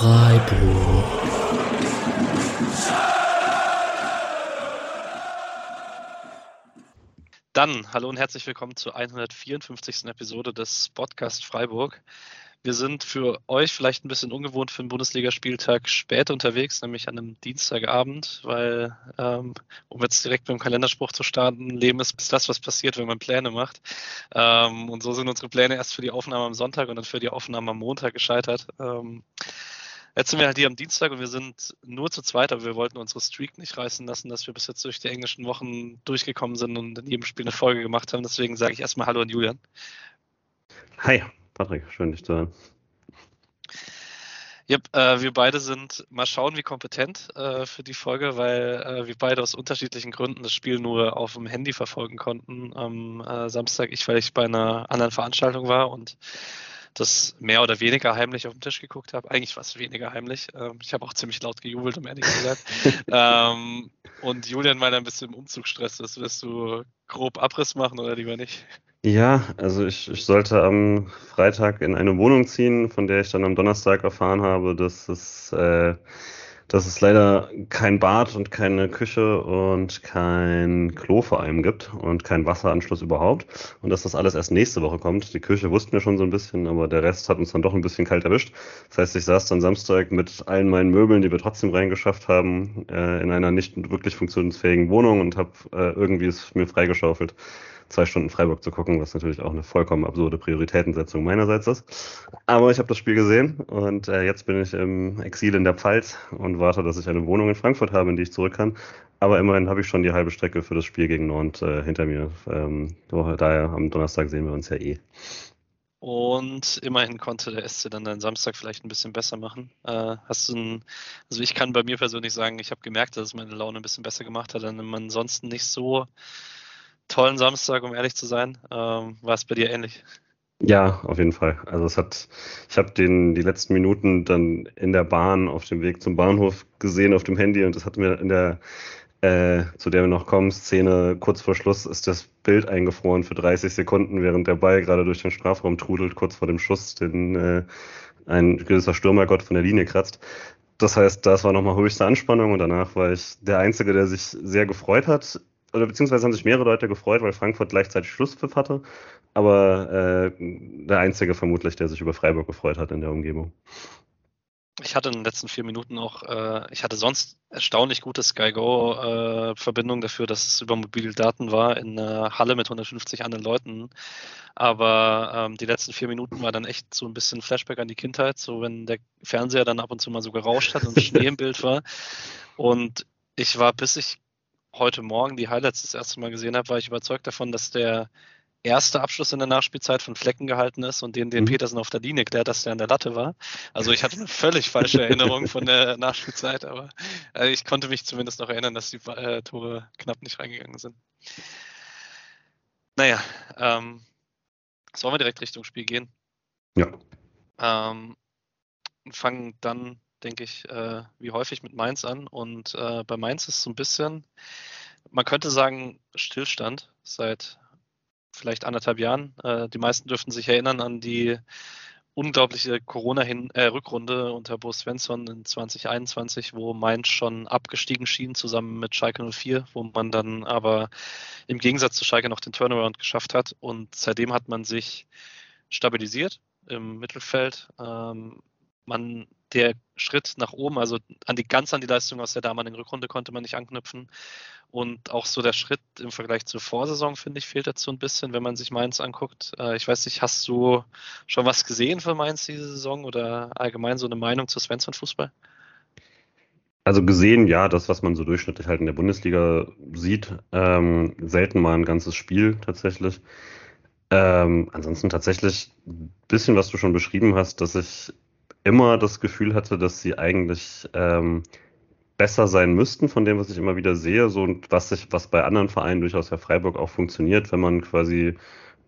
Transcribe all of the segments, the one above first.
Freiburg. Dann, hallo und herzlich willkommen zur 154. Episode des Podcast Freiburg. Wir sind für euch vielleicht ein bisschen ungewohnt für einen Bundesligaspieltag spät unterwegs, nämlich an einem Dienstagabend, weil, ähm, um jetzt direkt dem Kalenderspruch zu starten, Leben ist das, was passiert, wenn man Pläne macht. Ähm, und so sind unsere Pläne erst für die Aufnahme am Sonntag und dann für die Aufnahme am Montag gescheitert. Ähm, Jetzt sind wir halt hier am Dienstag und wir sind nur zu zweit, aber wir wollten unsere Streak nicht reißen lassen, dass wir bis jetzt durch die englischen Wochen durchgekommen sind und in jedem Spiel eine Folge gemacht haben. Deswegen sage ich erstmal Hallo an Julian. Hi. Patrick, schön dich zu hören. Yep, äh, wir beide sind mal schauen, wie kompetent äh, für die Folge, weil äh, wir beide aus unterschiedlichen Gründen das Spiel nur auf dem Handy verfolgen konnten am äh, Samstag. Ich, weil ich bei einer anderen Veranstaltung war und das mehr oder weniger heimlich auf dem Tisch geguckt habe. Eigentlich war es weniger heimlich. Ähm, ich habe auch ziemlich laut gejubelt, um ehrlich zu sein. ähm, und Julian, weil er ein bisschen im Umzugsstress ist, wirst du grob Abriss machen oder lieber nicht? Ja, also ich, ich sollte am Freitag in eine Wohnung ziehen, von der ich dann am Donnerstag erfahren habe, dass es, äh, dass es leider kein Bad und keine Küche und kein Klo vor allem gibt und kein Wasseranschluss überhaupt und dass das alles erst nächste Woche kommt. Die Küche wussten wir schon so ein bisschen, aber der Rest hat uns dann doch ein bisschen kalt erwischt. Das heißt, ich saß dann Samstag mit allen meinen Möbeln, die wir trotzdem reingeschafft haben, äh, in einer nicht wirklich funktionsfähigen Wohnung und habe äh, irgendwie es mir freigeschaufelt zwei Stunden Freiburg zu gucken, was natürlich auch eine vollkommen absurde Prioritätensetzung meinerseits ist. Aber ich habe das Spiel gesehen und äh, jetzt bin ich im Exil in der Pfalz und warte, dass ich eine Wohnung in Frankfurt habe, in die ich zurück kann. Aber immerhin habe ich schon die halbe Strecke für das Spiel gegen Nord äh, hinter mir. Ähm, daher am Donnerstag sehen wir uns ja eh. Und immerhin konnte der SC dann deinen Samstag vielleicht ein bisschen besser machen. Äh, hast du ein, also ich kann bei mir persönlich sagen, ich habe gemerkt, dass es meine Laune ein bisschen besser gemacht hat, dann man ansonsten nicht so tollen Samstag, um ehrlich zu sein. Ähm, war es bei dir ähnlich? Ja, auf jeden Fall. Also es hat, ich habe den die letzten Minuten dann in der Bahn auf dem Weg zum Bahnhof gesehen auf dem Handy und das hat mir in der äh, zu der wir noch kommen, Szene kurz vor Schluss ist das Bild eingefroren für 30 Sekunden, während der Ball gerade durch den Strafraum trudelt, kurz vor dem Schuss, den äh, ein gewisser Stürmergott von der Linie kratzt. Das heißt, das war nochmal höchste Anspannung und danach war ich der Einzige, der sich sehr gefreut hat oder beziehungsweise haben sich mehrere Leute gefreut, weil Frankfurt gleichzeitig Schlusspfiff hatte, aber äh, der Einzige vermutlich, der sich über Freiburg gefreut hat in der Umgebung. Ich hatte in den letzten vier Minuten auch, äh, ich hatte sonst erstaunlich gute SkyGo-Verbindung äh, dafür, dass es über mobile Daten war in einer Halle mit 150 anderen Leuten. Aber ähm, die letzten vier Minuten war dann echt so ein bisschen Flashback an die Kindheit, so wenn der Fernseher dann ab und zu mal so gerauscht hat und Schnee im Bild war. Und ich war, bis ich heute Morgen die Highlights das erste Mal gesehen habe, war ich überzeugt davon, dass der erste Abschluss in der Nachspielzeit von Flecken gehalten ist und den, den mhm. Petersen auf der Linie klärt, dass der an der Latte war. Also ich hatte eine völlig falsche Erinnerung von der Nachspielzeit, aber äh, ich konnte mich zumindest noch erinnern, dass die äh, Tore knapp nicht reingegangen sind. Naja, ähm, sollen wir direkt Richtung Spiel gehen? Ja. Ähm, fangen dann denke ich, äh, wie häufig mit Mainz an. Und äh, bei Mainz ist so ein bisschen, man könnte sagen, Stillstand seit vielleicht anderthalb Jahren. Äh, die meisten dürften sich erinnern an die unglaubliche Corona-Rückrunde äh, unter Bo Svensson in 2021, wo Mainz schon abgestiegen schien, zusammen mit Schalke 04, wo man dann aber im Gegensatz zu Schalke noch den Turnaround geschafft hat. Und seitdem hat man sich stabilisiert im Mittelfeld. Ähm, man der Schritt nach oben, also an die ganz an die Leistung aus der damaligen Rückrunde konnte man nicht anknüpfen. Und auch so der Schritt im Vergleich zur Vorsaison, finde ich, fehlt dazu ein bisschen, wenn man sich Mainz anguckt. Äh, ich weiß nicht, hast du schon was gesehen für Mainz diese Saison oder allgemein so eine Meinung zu Svensson-Fußball? Also gesehen, ja, das, was man so durchschnittlich halt in der Bundesliga sieht. Ähm, selten mal ein ganzes Spiel tatsächlich. Ähm, ansonsten tatsächlich ein bisschen, was du schon beschrieben hast, dass ich immer das Gefühl hatte, dass sie eigentlich ähm, besser sein müssten von dem, was ich immer wieder sehe, so und was sich, was bei anderen Vereinen durchaus ja Freiburg auch funktioniert, wenn man quasi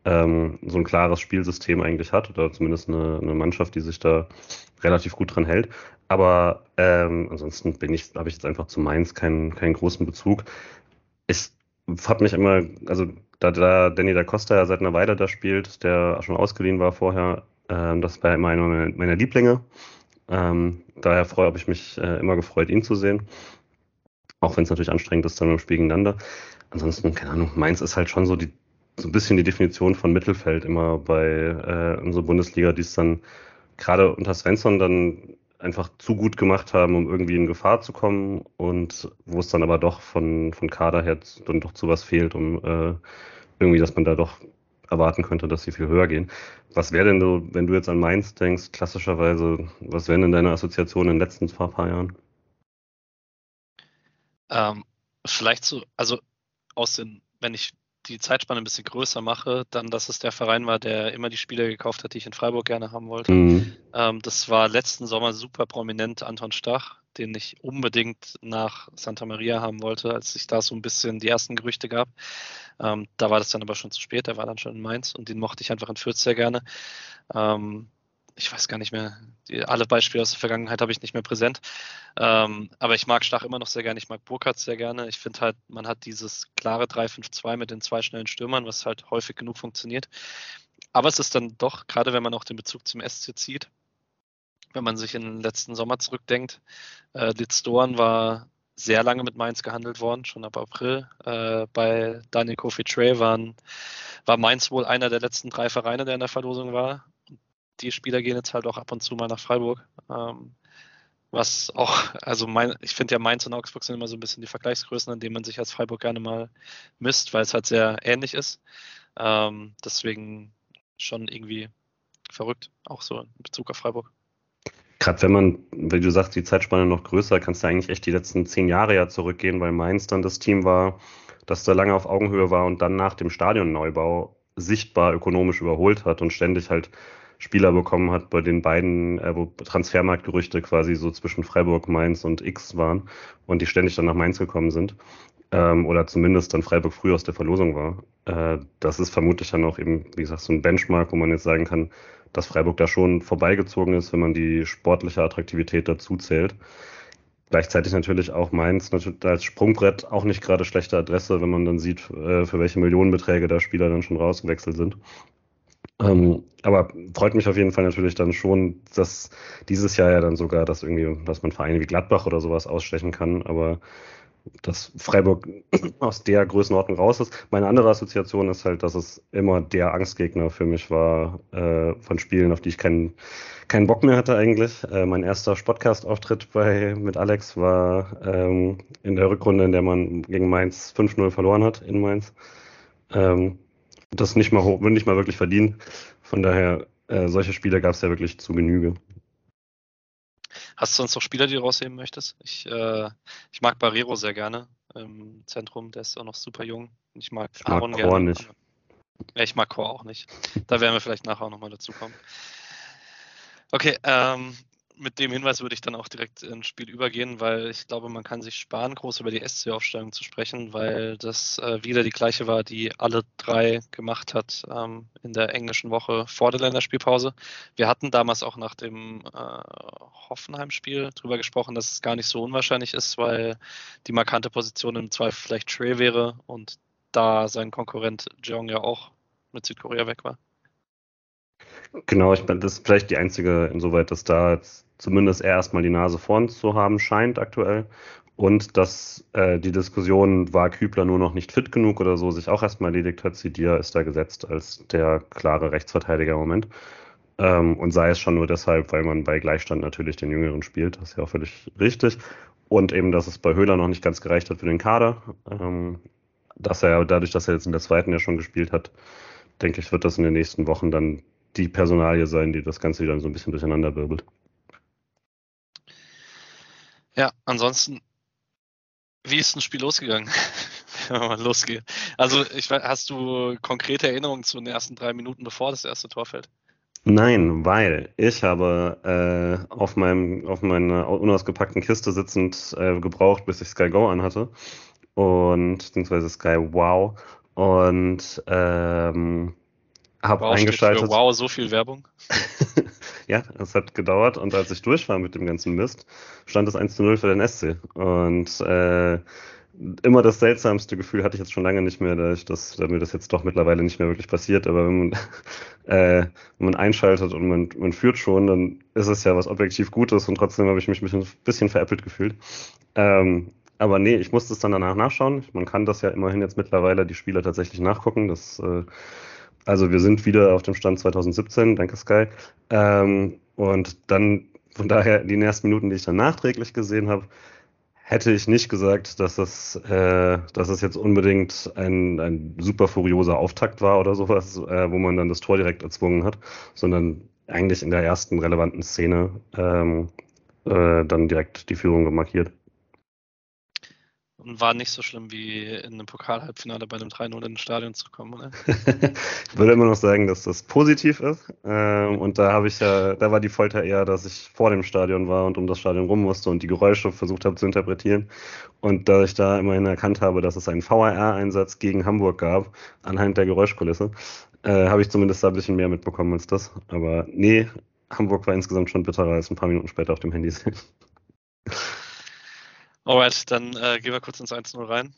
ähm, so ein klares Spielsystem eigentlich hat oder zumindest eine, eine Mannschaft, die sich da relativ gut dran hält. Aber ähm, ansonsten bin ich, habe ich jetzt einfach zu Mainz keinen, keinen großen Bezug. Ich habe mich immer, also da, da Danny da Costa ja seit einer Weile da spielt, der schon ausgeliehen war vorher, ähm, das war immer einer meiner Lieblinge. Ähm, daher habe ich mich äh, immer gefreut, ihn zu sehen. Auch wenn es natürlich anstrengend ist, dann im Spiel gegeneinander. Ansonsten, keine Ahnung, Mainz ist halt schon so die so ein bisschen die Definition von Mittelfeld immer bei äh, unserer Bundesliga, die es dann gerade unter Svensson dann einfach zu gut gemacht haben, um irgendwie in Gefahr zu kommen und wo es dann aber doch von, von Kader her dann doch zu was fehlt, um äh, irgendwie, dass man da doch erwarten könnte, dass sie viel höher gehen. Was wäre denn so, wenn du jetzt an Mainz denkst, klassischerweise, was wären denn deine Assoziationen in den letzten paar, paar Jahren? Ähm, vielleicht so, also aus den, wenn ich die Zeitspanne ein bisschen größer mache, dann, dass es der Verein war, der immer die Spieler gekauft hat, die ich in Freiburg gerne haben wollte. Mhm. Ähm, das war letzten Sommer super prominent Anton Stach, den ich unbedingt nach Santa Maria haben wollte, als sich da so ein bisschen die ersten Gerüchte gab. Ähm, da war das dann aber schon zu spät, der war dann schon in Mainz und den mochte ich einfach in Fürth sehr gerne. Ähm, ich weiß gar nicht mehr, die, alle Beispiele aus der Vergangenheit habe ich nicht mehr präsent. Ähm, aber ich mag Stach immer noch sehr gerne, ich mag Burkhardt sehr gerne. Ich finde halt, man hat dieses klare 3-5-2 mit den zwei schnellen Stürmern, was halt häufig genug funktioniert. Aber es ist dann doch, gerade wenn man auch den Bezug zum SC zieht, wenn man sich in den letzten Sommer zurückdenkt, äh, Litz Doan war sehr lange mit Mainz gehandelt worden, schon ab April. Äh, bei Daniel Kofi Trey waren, war Mainz wohl einer der letzten drei Vereine, der in der Verlosung war die Spieler gehen jetzt halt auch ab und zu mal nach Freiburg. Ähm, was auch, also mein, ich finde ja Mainz und Augsburg sind immer so ein bisschen die Vergleichsgrößen, an denen man sich als Freiburg gerne mal misst, weil es halt sehr ähnlich ist. Ähm, deswegen schon irgendwie verrückt, auch so in Bezug auf Freiburg. Gerade wenn man, wie du sagst, die Zeitspanne noch größer, kannst du eigentlich echt die letzten zehn Jahre ja zurückgehen, weil Mainz dann das Team war, das da lange auf Augenhöhe war und dann nach dem Stadionneubau sichtbar ökonomisch überholt hat und ständig halt Spieler bekommen hat, bei den beiden, äh, wo Transfermarktgerüchte quasi so zwischen Freiburg, Mainz und X waren und die ständig dann nach Mainz gekommen sind. Ähm, oder zumindest dann Freiburg früh aus der Verlosung war. Äh, das ist vermutlich dann auch eben, wie gesagt, so ein Benchmark, wo man jetzt sagen kann, dass Freiburg da schon vorbeigezogen ist, wenn man die sportliche Attraktivität dazu zählt. Gleichzeitig natürlich auch Mainz als Sprungbrett auch nicht gerade schlechte Adresse, wenn man dann sieht, äh, für welche Millionenbeträge da Spieler dann schon rausgewechselt sind. Ähm, aber freut mich auf jeden Fall natürlich dann schon, dass dieses Jahr ja dann sogar, dass irgendwie, dass man Vereine wie Gladbach oder sowas ausstechen kann, aber dass Freiburg aus der Größenordnung raus ist. Meine andere Assoziation ist halt, dass es immer der Angstgegner für mich war äh, von Spielen, auf die ich keinen keinen Bock mehr hatte eigentlich. Äh, mein erster Podcast-Auftritt bei mit Alex war ähm, in der Rückrunde, in der man gegen Mainz 5-0 verloren hat in Mainz. Ähm, das nicht mal, nicht mal wirklich verdienen. Von daher, äh, solche Spiele gab es ja wirklich zu Genüge. Hast du sonst noch Spieler, die du rausheben möchtest? Ich, äh, ich mag Barrero sehr gerne im Zentrum, der ist auch noch super jung. Ich mag, ich Aaron mag Chor gerne. nicht. Ja, ich mag Chor auch nicht. Da werden wir vielleicht nachher auch nochmal dazu kommen. Okay, ähm, mit dem Hinweis würde ich dann auch direkt ins Spiel übergehen, weil ich glaube, man kann sich sparen, groß über die SC-Aufstellung zu sprechen, weil das äh, wieder die gleiche war, die alle drei gemacht hat ähm, in der englischen Woche vor der Länderspielpause. Wir hatten damals auch nach dem äh, Hoffenheim-Spiel darüber gesprochen, dass es gar nicht so unwahrscheinlich ist, weil die markante Position im Zweifel vielleicht Trey wäre und da sein Konkurrent Jeong ja auch mit Südkorea weg war. Genau, ich meine, das ist vielleicht die einzige, insoweit, dass da jetzt zumindest er erstmal die Nase vorn zu haben scheint aktuell. Und dass äh, die Diskussion, war Kübler nur noch nicht fit genug oder so, sich auch erstmal erledigt hat. Sidia ist da gesetzt als der klare Rechtsverteidiger im Moment. Ähm, und sei es schon nur deshalb, weil man bei Gleichstand natürlich den Jüngeren spielt. Das ist ja auch völlig richtig. Und eben, dass es bei Höhler noch nicht ganz gereicht hat für den Kader. Ähm, dass er dadurch, dass er jetzt in der zweiten ja schon gespielt hat, denke ich, wird das in den nächsten Wochen dann die Personalie sein, die das Ganze wieder so ein bisschen durcheinander wirbelt. Ja, ansonsten, wie ist das Spiel losgegangen? Wenn wir mal losgehen. Also, ich, hast du konkrete Erinnerungen zu den ersten drei Minuten, bevor das erste Tor fällt? Nein, weil ich habe äh, auf, meinem, auf meiner unausgepackten Kiste sitzend äh, gebraucht, bis ich Sky Go anhatte. Und beziehungsweise Sky Wow. Und ähm, habe wow, eingeschaltet. wow, so viel Werbung. ja, es hat gedauert und als ich durch war mit dem ganzen Mist, stand es 1 zu 0 für den SC. Und äh, immer das seltsamste Gefühl hatte ich jetzt schon lange nicht mehr, da, ich das, da mir das jetzt doch mittlerweile nicht mehr wirklich passiert. Aber wenn man, äh, wenn man einschaltet und man, man führt schon, dann ist es ja was objektiv Gutes und trotzdem habe ich mich ein bisschen veräppelt gefühlt. Ähm, aber nee, ich musste es dann danach nachschauen. Man kann das ja immerhin jetzt mittlerweile die Spieler tatsächlich nachgucken. Das, äh, also wir sind wieder auf dem Stand 2017, danke Sky. Ähm, und dann von daher die ersten Minuten, die ich dann nachträglich gesehen habe, hätte ich nicht gesagt, dass es, äh, dass es jetzt unbedingt ein, ein super furioser Auftakt war oder sowas, äh, wo man dann das Tor direkt erzwungen hat, sondern eigentlich in der ersten relevanten Szene ähm, äh, dann direkt die Führung markiert. Und war nicht so schlimm wie in einem Pokal-Halbfinale bei einem 3-0 in Stadion zu kommen, oder? ich würde immer noch sagen, dass das positiv ist. Ähm, und da habe ich ja, da war die Folter eher, dass ich vor dem Stadion war und um das Stadion rum musste und die Geräusche versucht habe zu interpretieren. Und da ich da immerhin erkannt habe, dass es einen VAR-Einsatz gegen Hamburg gab, anhand der Geräuschkulisse, äh, habe ich zumindest da ein bisschen mehr mitbekommen als das. Aber nee, Hamburg war insgesamt schon bitterer als ein paar Minuten später auf dem Handy sehen. Alright, dann äh, gehen wir kurz ins 1-0 rein.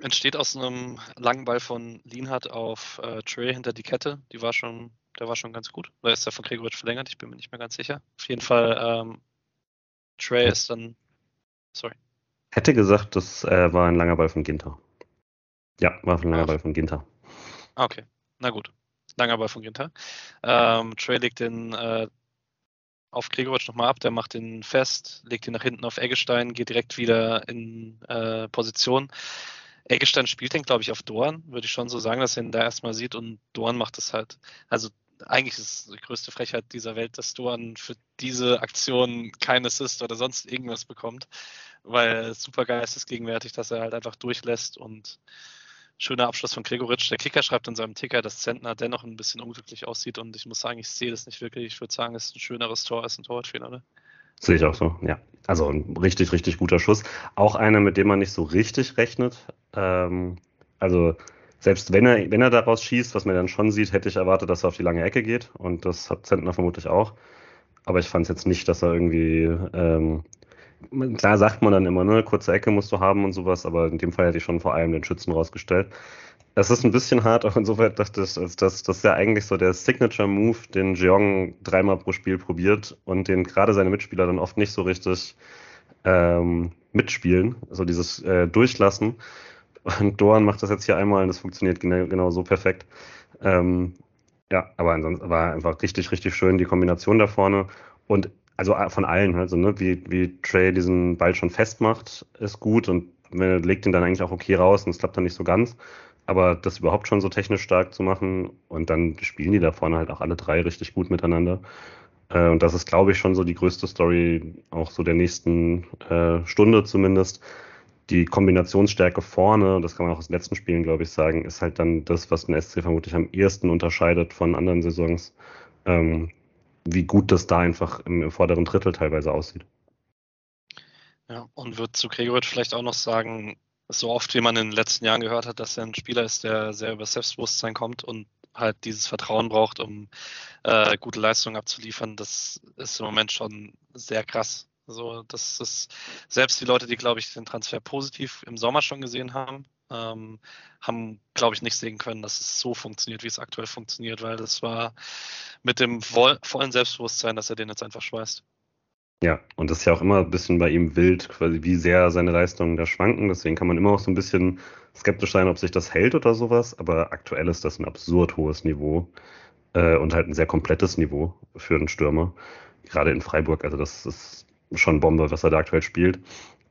Entsteht aus einem langen Ball von Lienhardt auf äh, Trey hinter die Kette. Die war schon, der war schon ganz gut. Oder ist der von Gregoritsch verlängert? Ich bin mir nicht mehr ganz sicher. Auf jeden Fall, ähm, Trey ist dann. Sorry. Hätte gesagt, das äh, war ein langer Ball von Ginter. Ja, war ein langer Ach. Ball von Ginter. Okay, na gut. Langer Ball von Ginter. Ähm, Trey legt den äh, auf Gregoritsch nochmal ab, der macht den fest, legt ihn nach hinten auf Eggestein, geht direkt wieder in äh, Position. Eggestein spielt den, glaube ich, auf Dorn, würde ich schon so sagen, dass er ihn da erstmal sieht und Dorn macht es halt. Also eigentlich ist es die größte Frechheit dieser Welt, dass Dorn für diese Aktion kein Assist oder sonst irgendwas bekommt, weil super geistesgegenwärtig, dass er halt einfach durchlässt und schöner Abschluss von Gregoritsch. Der Kicker schreibt in seinem Ticker, dass Zentner dennoch ein bisschen unglücklich aussieht und ich muss sagen, ich sehe das nicht wirklich. Ich würde sagen, es ist ein schöneres Tor als ein Torwartfehler, ne? Sehe ich auch so, ja. Also ein richtig, richtig guter Schuss. Auch einer, mit dem man nicht so richtig rechnet. Ähm, also selbst wenn er, wenn er daraus schießt, was man dann schon sieht, hätte ich erwartet, dass er auf die lange Ecke geht. Und das hat Zentner vermutlich auch. Aber ich fand es jetzt nicht, dass er irgendwie ähm, klar sagt man dann immer, ne, kurze Ecke musst du haben und sowas, aber in dem Fall hätte ich schon vor allem den Schützen rausgestellt. Es ist ein bisschen hart, auch insofern dachte ich, dass das, ja eigentlich so der Signature-Move, den Jeong dreimal pro Spiel probiert und den gerade seine Mitspieler dann oft nicht so richtig ähm, mitspielen, also dieses äh, Durchlassen. Und Doan macht das jetzt hier einmal und das funktioniert genau, genau so perfekt. Ähm, ja, aber ansonsten war einfach richtig, richtig schön die Kombination da vorne. Und also äh, von allen, also ne, wie, wie Trey diesen Ball schon festmacht, ist gut und legt ihn dann eigentlich auch okay raus und es klappt dann nicht so ganz. Aber das überhaupt schon so technisch stark zu machen und dann spielen die da vorne halt auch alle drei richtig gut miteinander. Äh, und das ist, glaube ich, schon so die größte Story, auch so der nächsten äh, Stunde zumindest. Die Kombinationsstärke vorne, das kann man auch aus den letzten Spielen, glaube ich, sagen, ist halt dann das, was den SC vermutlich am ehesten unterscheidet von anderen Saisons. Ähm, wie gut das da einfach im, im vorderen Drittel teilweise aussieht. Ja, und wird zu Gregoritsch vielleicht auch noch sagen, so oft wie man in den letzten Jahren gehört hat, dass er ein Spieler ist, der sehr über Selbstbewusstsein kommt und halt dieses Vertrauen braucht, um äh, gute Leistungen abzuliefern, das ist im Moment schon sehr krass. So, das ist selbst die Leute, die, glaube ich, den Transfer positiv im Sommer schon gesehen haben, ähm, haben, glaube ich, nicht sehen können, dass es so funktioniert, wie es aktuell funktioniert, weil das war mit dem vollen Selbstbewusstsein, dass er den jetzt einfach schweißt. Ja, und das ist ja auch immer ein bisschen bei ihm wild, quasi wie sehr seine Leistungen da schwanken. Deswegen kann man immer auch so ein bisschen skeptisch sein, ob sich das hält oder sowas. Aber aktuell ist das ein absurd hohes Niveau äh, und halt ein sehr komplettes Niveau für einen Stürmer. Gerade in Freiburg. Also das ist schon Bombe, was er da aktuell spielt.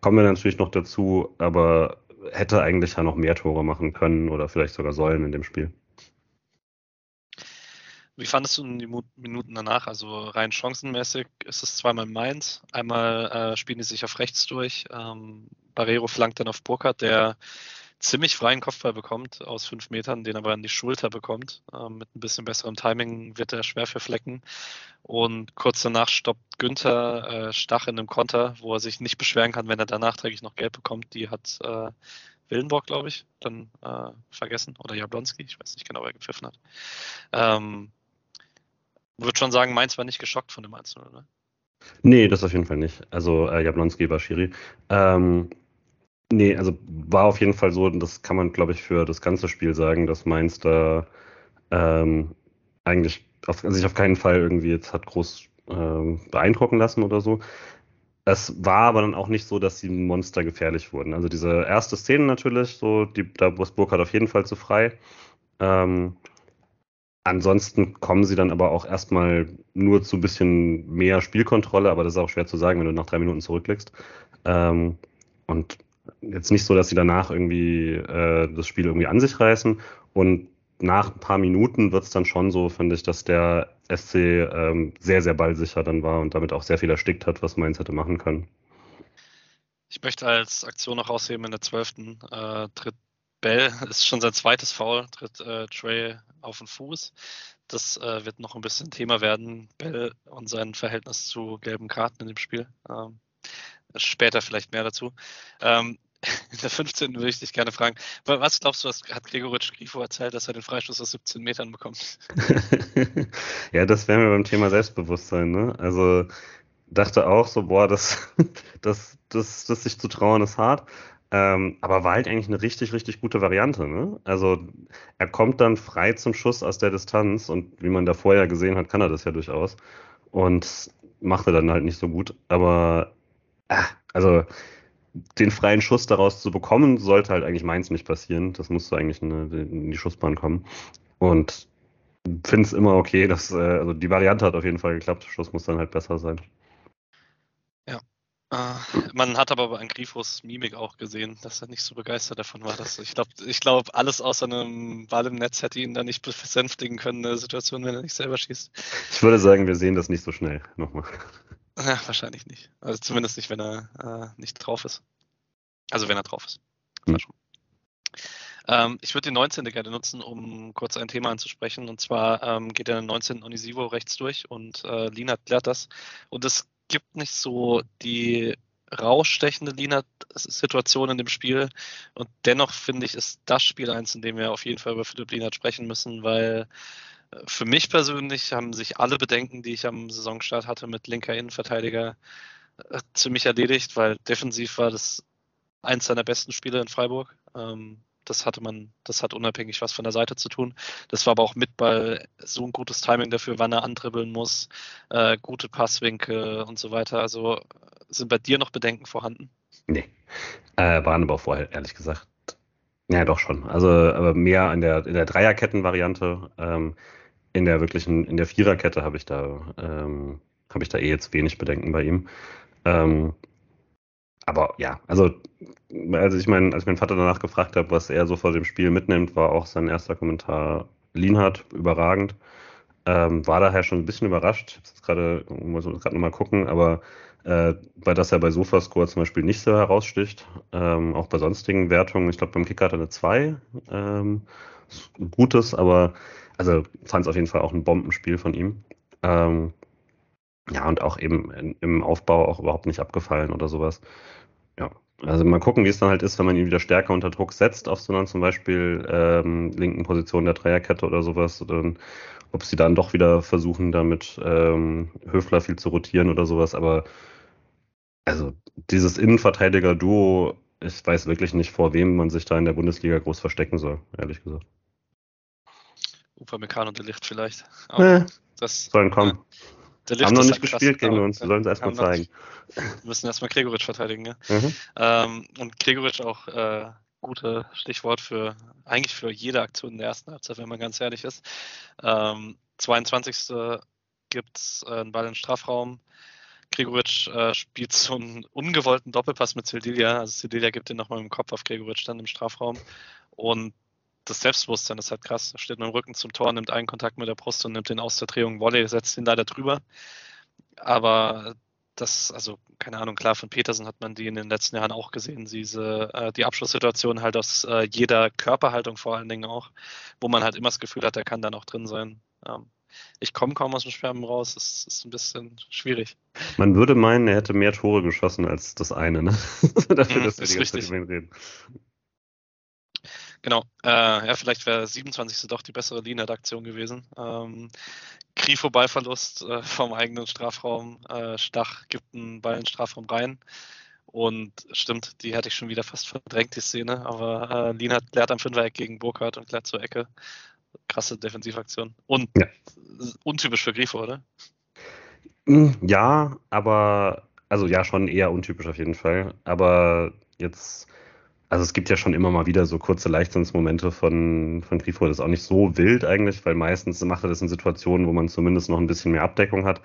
Kommen wir natürlich noch dazu, aber hätte eigentlich ja noch mehr Tore machen können oder vielleicht sogar sollen in dem Spiel. Wie fandest du die Minuten danach? Also rein chancenmäßig ist es zweimal Mainz. Einmal äh, spielen die sich auf rechts durch. Ähm, Barrero flankt dann auf Burkhardt, der ziemlich freien Kopfball bekommt aus fünf Metern, den aber an die Schulter bekommt. Ähm, mit ein bisschen besserem Timing wird er schwer verflecken. Und kurz danach stoppt Günther äh, Stach in einem Konter, wo er sich nicht beschweren kann, wenn er danach nachträglich noch Geld bekommt. Die hat äh, Willenborg, glaube ich, dann äh, vergessen. Oder Jablonski, ich weiß nicht genau, wer gepfiffen hat. Ähm, würde schon sagen, Mainz war nicht geschockt von dem 1 oder? Nee, das auf jeden Fall nicht. Also äh, Jablonski war Schiri. Ähm, Nee, also war auf jeden Fall so, und das kann man, glaube ich, für das ganze Spiel sagen, dass Mainz da ähm, eigentlich auf, sich auf keinen Fall irgendwie jetzt hat groß ähm, beeindrucken lassen oder so. Es war aber dann auch nicht so, dass die Monster gefährlich wurden. Also diese erste Szene natürlich, so, die, da ist Burkhardt auf jeden Fall zu frei. Ähm, ansonsten kommen sie dann aber auch erstmal nur zu ein bisschen mehr Spielkontrolle, aber das ist auch schwer zu sagen, wenn du nach drei Minuten zurücklegst. Ähm, und jetzt nicht so, dass sie danach irgendwie äh, das Spiel irgendwie an sich reißen. Und nach ein paar Minuten wird es dann schon so, finde ich, dass der SC ähm, sehr, sehr ballsicher dann war und damit auch sehr viel erstickt hat, was Mainz hätte machen können. Ich möchte als Aktion noch rausheben in der 12. Äh, tritt Bell, ist schon sein zweites Foul, tritt äh, Trey auf den Fuß. Das äh, wird noch ein bisschen Thema werden, Bell und sein Verhältnis zu gelben Karten in dem Spiel. Ähm, später vielleicht mehr dazu. Ähm, in der 15. würde ich dich gerne fragen, was glaubst du, was hat Gregoritsch Grifo erzählt, dass er den Freistoß aus 17 Metern bekommt? ja, das wäre mir beim Thema Selbstbewusstsein, ne? Also dachte auch so, boah, das, das, das, das sich zu trauen ist hart. Ähm, aber war halt eigentlich eine richtig, richtig gute Variante. Ne? Also er kommt dann frei zum Schuss aus der Distanz und wie man da vorher gesehen hat, kann er das ja durchaus. Und machte dann halt nicht so gut. Aber äh, also den freien Schuss daraus zu bekommen, sollte halt eigentlich meins nicht passieren. Das musste eigentlich in, in die Schussbahn kommen. Und finde es immer okay, dass, äh, also die Variante hat auf jeden Fall geklappt. Schuss muss dann halt besser sein. Ja. Äh, man hat aber an Grifos Mimik auch gesehen, dass er nicht so begeistert davon war. Dass, ich glaube, ich glaub, alles außer einem Ball im Netz hätte ihn da nicht besänftigen können, in der Situation, wenn er nicht selber schießt. Ich würde sagen, wir sehen das nicht so schnell nochmal. Ja, wahrscheinlich nicht. Also zumindest nicht, wenn er äh, nicht drauf ist. Also wenn er drauf ist. Hm. Ähm, ich würde den 19. gerne nutzen, um kurz ein Thema anzusprechen. Und zwar ähm, geht der 19. Onisivo rechts durch und äh, Lina klärt das. Und es gibt nicht so die rausstechende Lina-Situation in dem Spiel. Und dennoch finde ich, ist das Spiel eins, in dem wir auf jeden Fall über Philipp Lina sprechen müssen, weil für mich persönlich haben sich alle Bedenken, die ich am Saisonstart hatte mit linker Innenverteidiger, äh, ziemlich erledigt, weil defensiv war das eins seiner besten Spiele in Freiburg. Ähm, das hatte man, das hat unabhängig was von der Seite zu tun. Das war aber auch mit Ball so ein gutes Timing dafür, wann er antribbeln muss, äh, gute Passwinkel und so weiter. Also sind bei dir noch Bedenken vorhanden? Nee, äh, waren aber auch vorher, ehrlich gesagt. Ja, doch schon. Also aber mehr in der, in der Dreierketten-Variante. Ähm, in der wirklichen, in der Viererkette habe ich da, ähm, habe ich da eh jetzt wenig Bedenken bei ihm. Ähm, aber ja, also, also ich meine, als ich meinen Vater danach gefragt habe, was er so vor dem Spiel mitnimmt, war auch sein erster Kommentar Lienhardt, überragend. Ähm, war daher schon ein bisschen überrascht. Ich jetzt gerade, muss gerade nochmal gucken, aber äh, weil das ja bei Sofascore zum Beispiel nicht so heraussticht, ähm, auch bei sonstigen Wertungen. Ich glaube, beim Kicker hat er eine 2. Ähm, Gutes, aber also fand es auf jeden Fall auch ein Bombenspiel von ihm. Ähm, ja, und auch eben im Aufbau auch überhaupt nicht abgefallen oder sowas. Ja, also mal gucken, wie es dann halt ist, wenn man ihn wieder stärker unter Druck setzt, auf so einer zum Beispiel ähm, linken Position der Dreierkette oder sowas. Oder ob sie dann doch wieder versuchen, damit ähm, Höfler viel zu rotieren oder sowas. Aber also dieses Innenverteidiger-Duo, ich weiß wirklich nicht, vor wem man sich da in der Bundesliga groß verstecken soll, ehrlich gesagt. Upamecano und der Licht vielleicht. Aber das sollen kommen. Der Licht haben noch nicht halt gespielt gegen uns, wir sollen es erstmal zeigen. wir müssen erstmal Gregoritsch verteidigen, ja. Mhm. Ähm, und Gregoritsch auch äh, gute Stichwort für eigentlich für jede Aktion in der ersten Halbzeit, wenn man ganz ehrlich ist. Ähm, 22. gibt es äh, einen Ball in den Strafraum. Gregoritsch äh, spielt so einen ungewollten Doppelpass mit Sildilia. Also Sildilia gibt den nochmal im Kopf auf Gregoritsch dann im Strafraum. Und das Selbstbewusstsein ist halt krass. Er steht mit dem Rücken zum Tor, nimmt einen Kontakt mit der Brust und nimmt den aus der Drehung Volley, setzt ihn leider drüber. Aber das, also keine Ahnung, klar, von Petersen hat man die in den letzten Jahren auch gesehen, diese, äh, die Abschlusssituation halt aus äh, jeder Körperhaltung vor allen Dingen auch, wo man halt immer das Gefühl hat, er kann dann auch drin sein. Ähm, ich komme kaum aus dem Sperren raus, es ist ein bisschen schwierig. Man würde meinen, er hätte mehr Tore geschossen als das eine, ne? Dafür, mm, dass wir die ganze Zeit reden. Genau, äh, ja, vielleicht wäre 27. doch die bessere Linie-Aktion gewesen. Ähm, Grifo Ballverlust äh, vom eigenen Strafraum. Äh, Stach gibt einen Ball in den Strafraum rein. Und stimmt, die hätte ich schon wieder fast verdrängt, die Szene. Aber äh, Lien hat, leert am Fünfereck gegen Burkhardt und klärt zur Ecke. Krasse Defensivaktion. Und ja. untypisch für Grifo, oder? Hm, ja, aber, also ja, schon eher untypisch auf jeden Fall. Aber jetzt, also es gibt ja schon immer mal wieder so kurze Leichtsinnsmomente von, von Grifo. Das ist auch nicht so wild eigentlich, weil meistens macht er das in Situationen, wo man zumindest noch ein bisschen mehr Abdeckung hat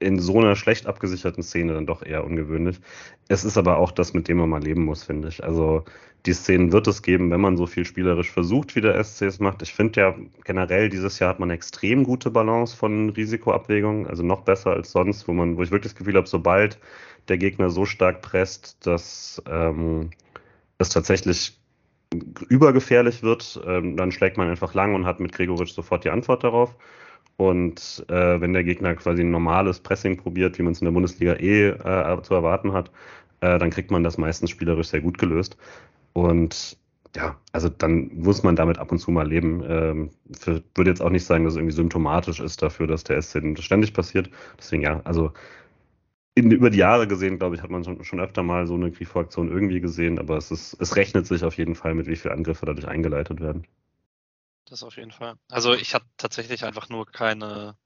in so einer schlecht abgesicherten Szene dann doch eher ungewöhnlich. Es ist aber auch das, mit dem man mal leben muss, finde ich. Also die Szenen wird es geben, wenn man so viel spielerisch versucht, wie der SC es macht. Ich finde ja generell dieses Jahr hat man eine extrem gute Balance von Risikoabwägung, also noch besser als sonst, wo man, wo ich wirklich das Gefühl habe, sobald der Gegner so stark presst, dass ähm, es tatsächlich übergefährlich wird, ähm, dann schlägt man einfach lang und hat mit Gregoritsch sofort die Antwort darauf. Und äh, wenn der Gegner quasi ein normales Pressing probiert, wie man es in der Bundesliga eh äh, zu erwarten hat, äh, dann kriegt man das meistens spielerisch sehr gut gelöst. Und ja, also dann muss man damit ab und zu mal leben. Ähm, würde jetzt auch nicht sagen, dass es irgendwie symptomatisch ist dafür, dass der SC ständig passiert. Deswegen ja, also in, über die Jahre gesehen, glaube ich, hat man schon, schon öfter mal so eine Grifo-Aktion irgendwie gesehen, aber es, ist, es rechnet sich auf jeden Fall mit, wie viele Angriffe dadurch eingeleitet werden. Das auf jeden Fall. Also ich hatte tatsächlich einfach nur keine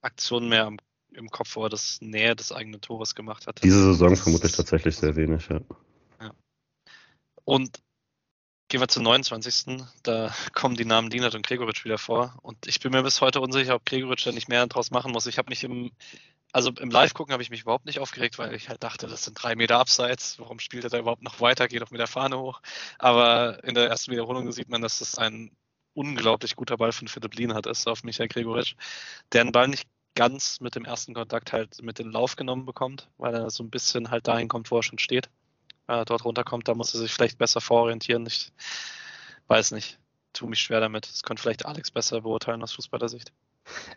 Aktion mehr im, im Kopf, wo er das Nähe des eigenen Tores gemacht hat. Diese Saison das vermutlich tatsächlich sehr wenig, ja. ja. Und gehen wir zum 29. Da kommen die Namen Dienert und Gregoritsch wieder vor. Und ich bin mir bis heute unsicher, ob Gregoritsch da nicht mehr draus machen muss. Ich habe mich im, also im Live-Gucken habe ich mich überhaupt nicht aufgeregt, weil ich halt dachte, das sind drei Meter Abseits. Warum spielt er da überhaupt noch weiter? Geht doch mit der Fahne hoch. Aber in der ersten Wiederholung sieht man, dass das ein unglaublich guter Ball von Philipp Lienhardt ist auf Michael Gregoritsch, der den Ball nicht ganz mit dem ersten Kontakt halt mit dem Lauf genommen bekommt, weil er so ein bisschen halt dahin kommt, wo er schon steht. Äh, dort runterkommt, da muss er sich vielleicht besser vororientieren. Ich weiß nicht, tue mich schwer damit. Das könnte vielleicht Alex besser beurteilen aus Fußballersicht.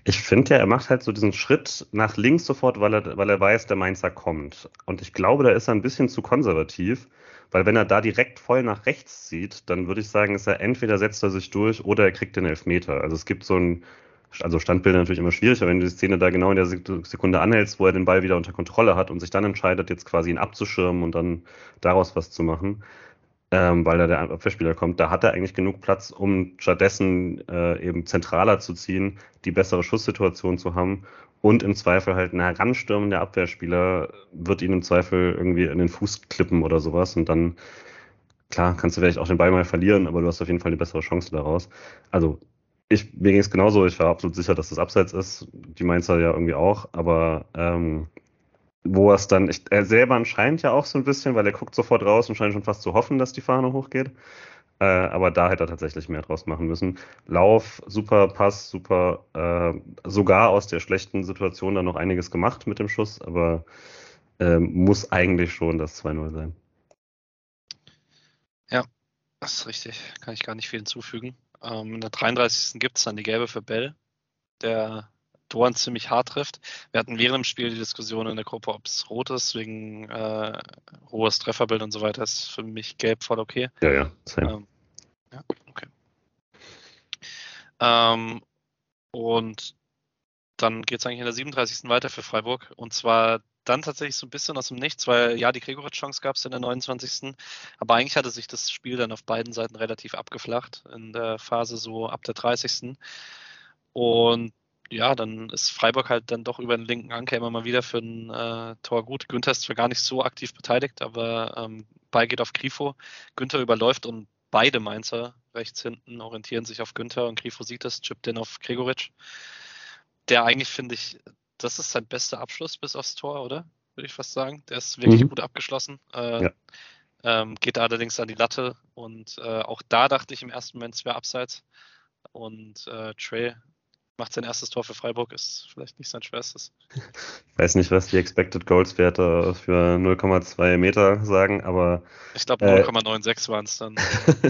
Ich finde ja, er macht halt so diesen Schritt nach links sofort, weil er, weil er weiß, der Mainzer kommt. Und ich glaube, da ist er ein bisschen zu konservativ, weil wenn er da direkt voll nach rechts zieht, dann würde ich sagen, ist er entweder setzt er sich durch oder er kriegt den Elfmeter. Also es gibt so ein, also Standbilder natürlich immer schwierig, aber wenn du die Szene da genau in der Sekunde anhältst, wo er den Ball wieder unter Kontrolle hat und sich dann entscheidet, jetzt quasi ihn abzuschirmen und dann daraus was zu machen, ähm, weil da der Abwehrspieler kommt, da hat er eigentlich genug Platz, um stattdessen äh, eben zentraler zu ziehen, die bessere Schusssituation zu haben. Und im Zweifel halt ein Heranstürmen der Abwehrspieler wird ihn im Zweifel irgendwie in den Fuß klippen oder sowas. Und dann, klar, kannst du vielleicht auch den Ball mal verlieren, aber du hast auf jeden Fall eine bessere Chance daraus. Also ich, mir ging es genauso, ich war absolut sicher, dass das Abseits ist, die Mainzer ja irgendwie auch, aber ähm, wo er es dann, ich, er selber anscheinend ja auch so ein bisschen, weil er guckt sofort raus und scheint schon fast zu hoffen, dass die Fahne hochgeht. Äh, aber da hätte er tatsächlich mehr draus machen müssen. Lauf, super Pass, super, äh, sogar aus der schlechten Situation dann noch einiges gemacht mit dem Schuss, aber äh, muss eigentlich schon das 2-0 sein. Ja, das ist richtig. Kann ich gar nicht viel hinzufügen. Ähm, in der 33. gibt es dann die gelbe für Bell, der Dorn ziemlich hart trifft. Wir hatten während dem Spiel die Diskussion in der Gruppe, ob es rot ist, wegen äh, hohes Trefferbild und so weiter. Ist für mich gelb voll okay. Ja, ja. Ähm, ja, okay. Ähm, und dann geht es eigentlich in der 37. weiter für Freiburg. Und zwar dann tatsächlich so ein bisschen aus dem Nichts, weil ja, die Gregoritsch-Chance gab es in der 29. Aber eigentlich hatte sich das Spiel dann auf beiden Seiten relativ abgeflacht in der Phase so ab der 30. Und ja, dann ist Freiburg halt dann doch über den linken Anker immer mal wieder für ein äh, Tor gut. Günther ist zwar gar nicht so aktiv beteiligt, aber ähm, Ball geht auf Grifo. Günther überläuft und beide Mainzer rechts hinten orientieren sich auf Günther und Grifo sieht das, chippt den auf Gregoritsch. Der eigentlich, finde ich, das ist sein bester Abschluss bis aufs Tor, oder? Würde ich fast sagen. Der ist wirklich mhm. gut abgeschlossen. Äh, ja. ähm, geht allerdings an die Latte und äh, auch da dachte ich im ersten Moment, es wäre abseits. Und äh, Trey macht sein erstes Tor für Freiburg, ist vielleicht nicht sein schwerstes. Ich weiß nicht, was die Expected Goals Werte für 0,2 Meter sagen, aber. Ich glaube 0,96 äh, waren es dann.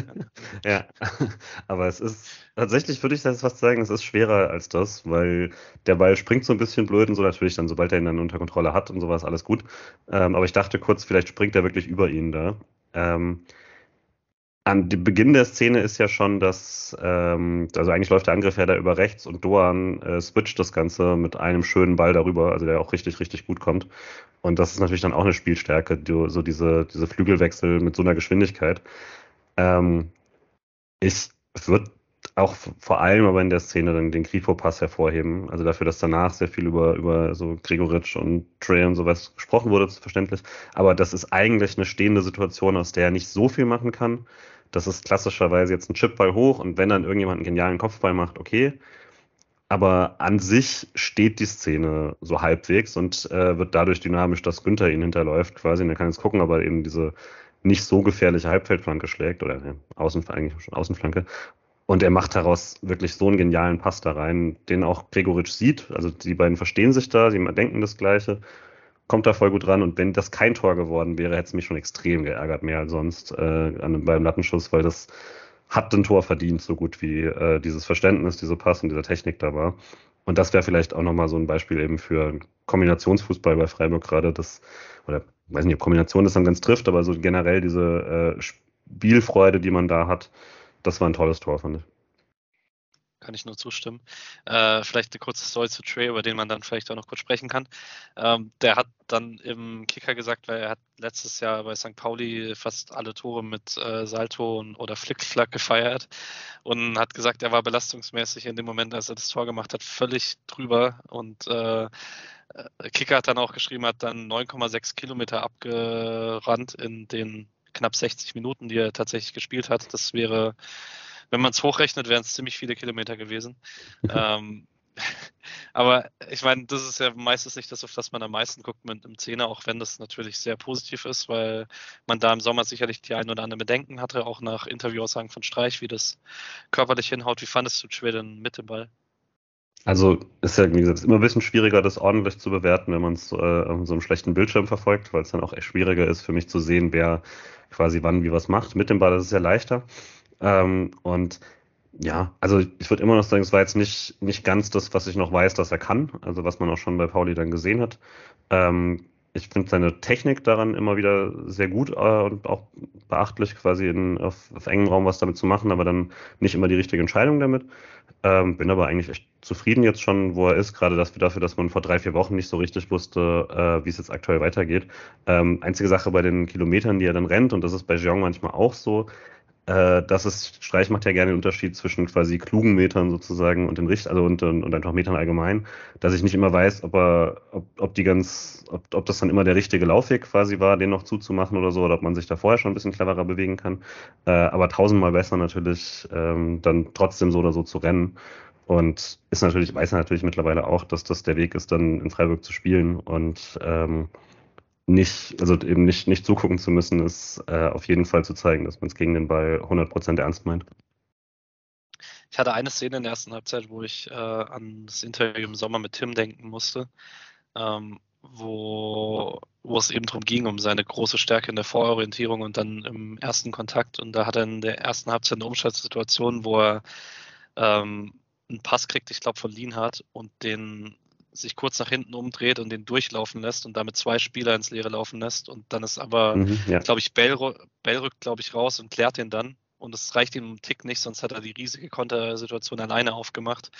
ja, aber es ist tatsächlich, würde ich das fast sagen, es ist schwerer als das, weil der Ball springt so ein bisschen blöd und so natürlich dann, sobald er ihn dann unter Kontrolle hat und sowas, alles gut. Ähm, aber ich dachte kurz, vielleicht springt er wirklich über ihn da. Ähm, an dem Beginn der Szene ist ja schon, dass, ähm, also eigentlich läuft der Angriff ja da über rechts und Doan äh, switcht das Ganze mit einem schönen Ball darüber, also der auch richtig, richtig gut kommt. Und das ist natürlich dann auch eine Spielstärke, die, so diese, diese Flügelwechsel mit so einer Geschwindigkeit. Ähm, ich würde auch vor allem aber in der Szene dann den Grifo-Pass hervorheben. Also dafür, dass danach sehr viel über, über so Gregoritsch und Trey und sowas gesprochen wurde, ist verständlich. Aber das ist eigentlich eine stehende Situation, aus der er nicht so viel machen kann. Das ist klassischerweise jetzt ein Chipball hoch und wenn dann irgendjemand einen genialen Kopfball macht, okay. Aber an sich steht die Szene so halbwegs und äh, wird dadurch dynamisch, dass Günther ihn hinterläuft quasi. Und er kann jetzt gucken, ob er eben diese nicht so gefährliche Halbfeldflanke schlägt oder ne, Außen, eigentlich schon Außenflanke. Und er macht daraus wirklich so einen genialen Pass da rein, den auch Gregoritsch sieht. Also die beiden verstehen sich da, sie denken das Gleiche, kommt da voll gut ran. Und wenn das kein Tor geworden wäre, hätte es mich schon extrem geärgert, mehr als sonst äh, an, beim Lattenschuss, weil das hat ein Tor verdient, so gut wie äh, dieses Verständnis, diese Pass und diese Technik da war. Und das wäre vielleicht auch nochmal so ein Beispiel eben für Kombinationsfußball bei Freiburg gerade, das, oder weiß nicht, ob Kombination das dann ganz trifft, aber so generell diese äh, Spielfreude, die man da hat, das war ein tolles Tor, fand ich. Kann ich nur zustimmen. Äh, vielleicht eine kurze Story zu Trey, über den man dann vielleicht auch noch kurz sprechen kann. Ähm, der hat dann im Kicker gesagt, weil er hat letztes Jahr bei St. Pauli fast alle Tore mit äh, Salto und, oder Flickflack gefeiert und hat gesagt, er war belastungsmäßig in dem Moment, als er das Tor gemacht hat, völlig drüber und äh, äh Kicker hat dann auch geschrieben, hat dann 9,6 Kilometer abgerannt in den knapp 60 Minuten, die er tatsächlich gespielt hat. Das wäre, wenn man es hochrechnet, wären es ziemlich viele Kilometer gewesen. ähm, aber ich meine, das ist ja meistens nicht das, auf das man am meisten guckt mit einem Zehner, auch wenn das natürlich sehr positiv ist, weil man da im Sommer sicherlich die ein oder andere Bedenken hatte, auch nach Interviewaussagen von Streich, wie das körperlich hinhaut. Wie fandest du Schweden mit dem Ball? Also ist ja, wie gesagt, immer ein bisschen schwieriger, das ordentlich zu bewerten, wenn man es äh, auf so einem schlechten Bildschirm verfolgt, weil es dann auch echt schwieriger ist für mich zu sehen, wer quasi wann wie was macht. Mit dem Ball ist es ja leichter. Ähm, und ja, also ich würde immer noch sagen, es war jetzt nicht, nicht ganz das, was ich noch weiß, dass er kann, also was man auch schon bei Pauli dann gesehen hat. Ähm, ich finde seine Technik daran immer wieder sehr gut äh, und auch beachtlich, quasi in, auf, auf engem Raum was damit zu machen, aber dann nicht immer die richtige Entscheidung damit. Ähm, bin aber eigentlich echt zufrieden jetzt schon, wo er ist, gerade wir dafür, dass man vor drei, vier Wochen nicht so richtig wusste, äh, wie es jetzt aktuell weitergeht. Ähm, einzige Sache bei den Kilometern, die er dann rennt, und das ist bei Jeong manchmal auch so, äh, das ist, Streich macht ja gerne den Unterschied zwischen quasi klugen Metern sozusagen und den Richt, also und, und einfach Metern allgemein, dass ich nicht immer weiß, ob er, ob, ob die ganz, ob, ob das dann immer der richtige Laufweg quasi war, den noch zuzumachen oder so, oder ob man sich da vorher schon ein bisschen cleverer bewegen kann. Äh, aber tausendmal besser natürlich, ähm, dann trotzdem so oder so zu rennen. Und ist natürlich, weiß er natürlich mittlerweile auch, dass das der Weg ist, dann in Freiburg zu spielen. Und ähm, nicht, also eben nicht, nicht zugucken zu müssen, ist äh, auf jeden Fall zu zeigen, dass man es gegen den Ball 100% ernst meint. Ich hatte eine Szene in der ersten Halbzeit, wo ich äh, an das Interview im Sommer mit Tim denken musste, ähm, wo, wo es eben darum ging, um seine große Stärke in der Vororientierung und dann im ersten Kontakt. Und da hat er in der ersten Halbzeit eine Umschaltsituation, wo er ähm, einen Pass kriegt, ich glaube von Lienhardt, und den sich kurz nach hinten umdreht und den durchlaufen lässt und damit zwei Spieler ins Leere laufen lässt. Und dann ist aber, mhm, ja. glaube ich, Bell, Bell rückt, glaube ich, raus und klärt den dann. Und es reicht ihm einen Tick nicht, sonst hat er die riesige Kontersituation alleine aufgemacht.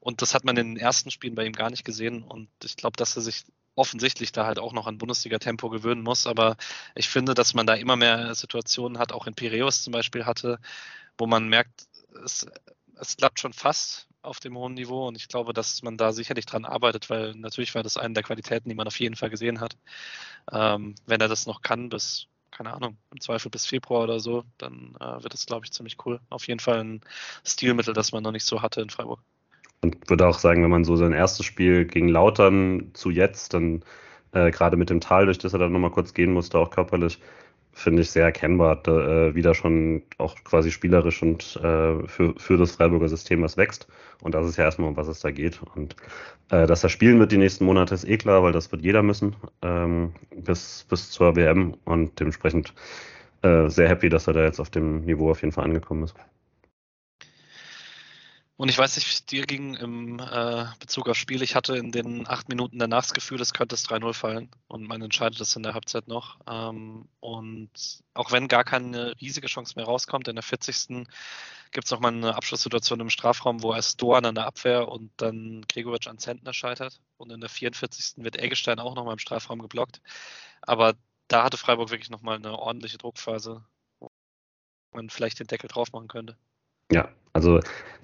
Und das hat man in den ersten Spielen bei ihm gar nicht gesehen. Und ich glaube, dass er sich offensichtlich da halt auch noch an Bundesliga-Tempo gewöhnen muss. Aber ich finde, dass man da immer mehr Situationen hat, auch in Piräus zum Beispiel hatte, wo man merkt, es, es klappt schon fast, auf dem hohen Niveau und ich glaube, dass man da sicherlich dran arbeitet, weil natürlich war das eine der Qualitäten, die man auf jeden Fall gesehen hat. Ähm, wenn er das noch kann, bis, keine Ahnung, im Zweifel bis Februar oder so, dann äh, wird das, glaube ich, ziemlich cool. Auf jeden Fall ein Stilmittel, das man noch nicht so hatte in Freiburg. Und würde auch sagen, wenn man so sein erstes Spiel gegen Lautern zu jetzt, dann äh, gerade mit dem Tal, durch das er dann nochmal kurz gehen musste, auch körperlich, finde ich, sehr erkennbar, da, äh, wieder schon auch quasi spielerisch und äh, für, für das Freiburger System was wächst. Und das ist ja erstmal, um was es da geht. Und äh, dass er spielen wird die nächsten Monate, ist eh klar, weil das wird jeder müssen ähm, bis, bis zur WM. Und dementsprechend äh, sehr happy, dass er da jetzt auf dem Niveau auf jeden Fall angekommen ist. Und ich weiß nicht, wie es dir ging im äh, Bezug aufs Spiel. Ich hatte in den acht Minuten danach das Gefühl, es könnte es 3-0 fallen. Und man entscheidet es in der Halbzeit noch. Ähm, und auch wenn gar keine riesige Chance mehr rauskommt, in der 40. gibt es nochmal eine Abschlusssituation im Strafraum, wo erst Doan an der Abwehr und dann Gregovic an Zentner scheitert. Und in der 44. wird Eggestein auch nochmal im Strafraum geblockt. Aber da hatte Freiburg wirklich nochmal eine ordentliche Druckphase, wo man vielleicht den Deckel drauf machen könnte. Ja, also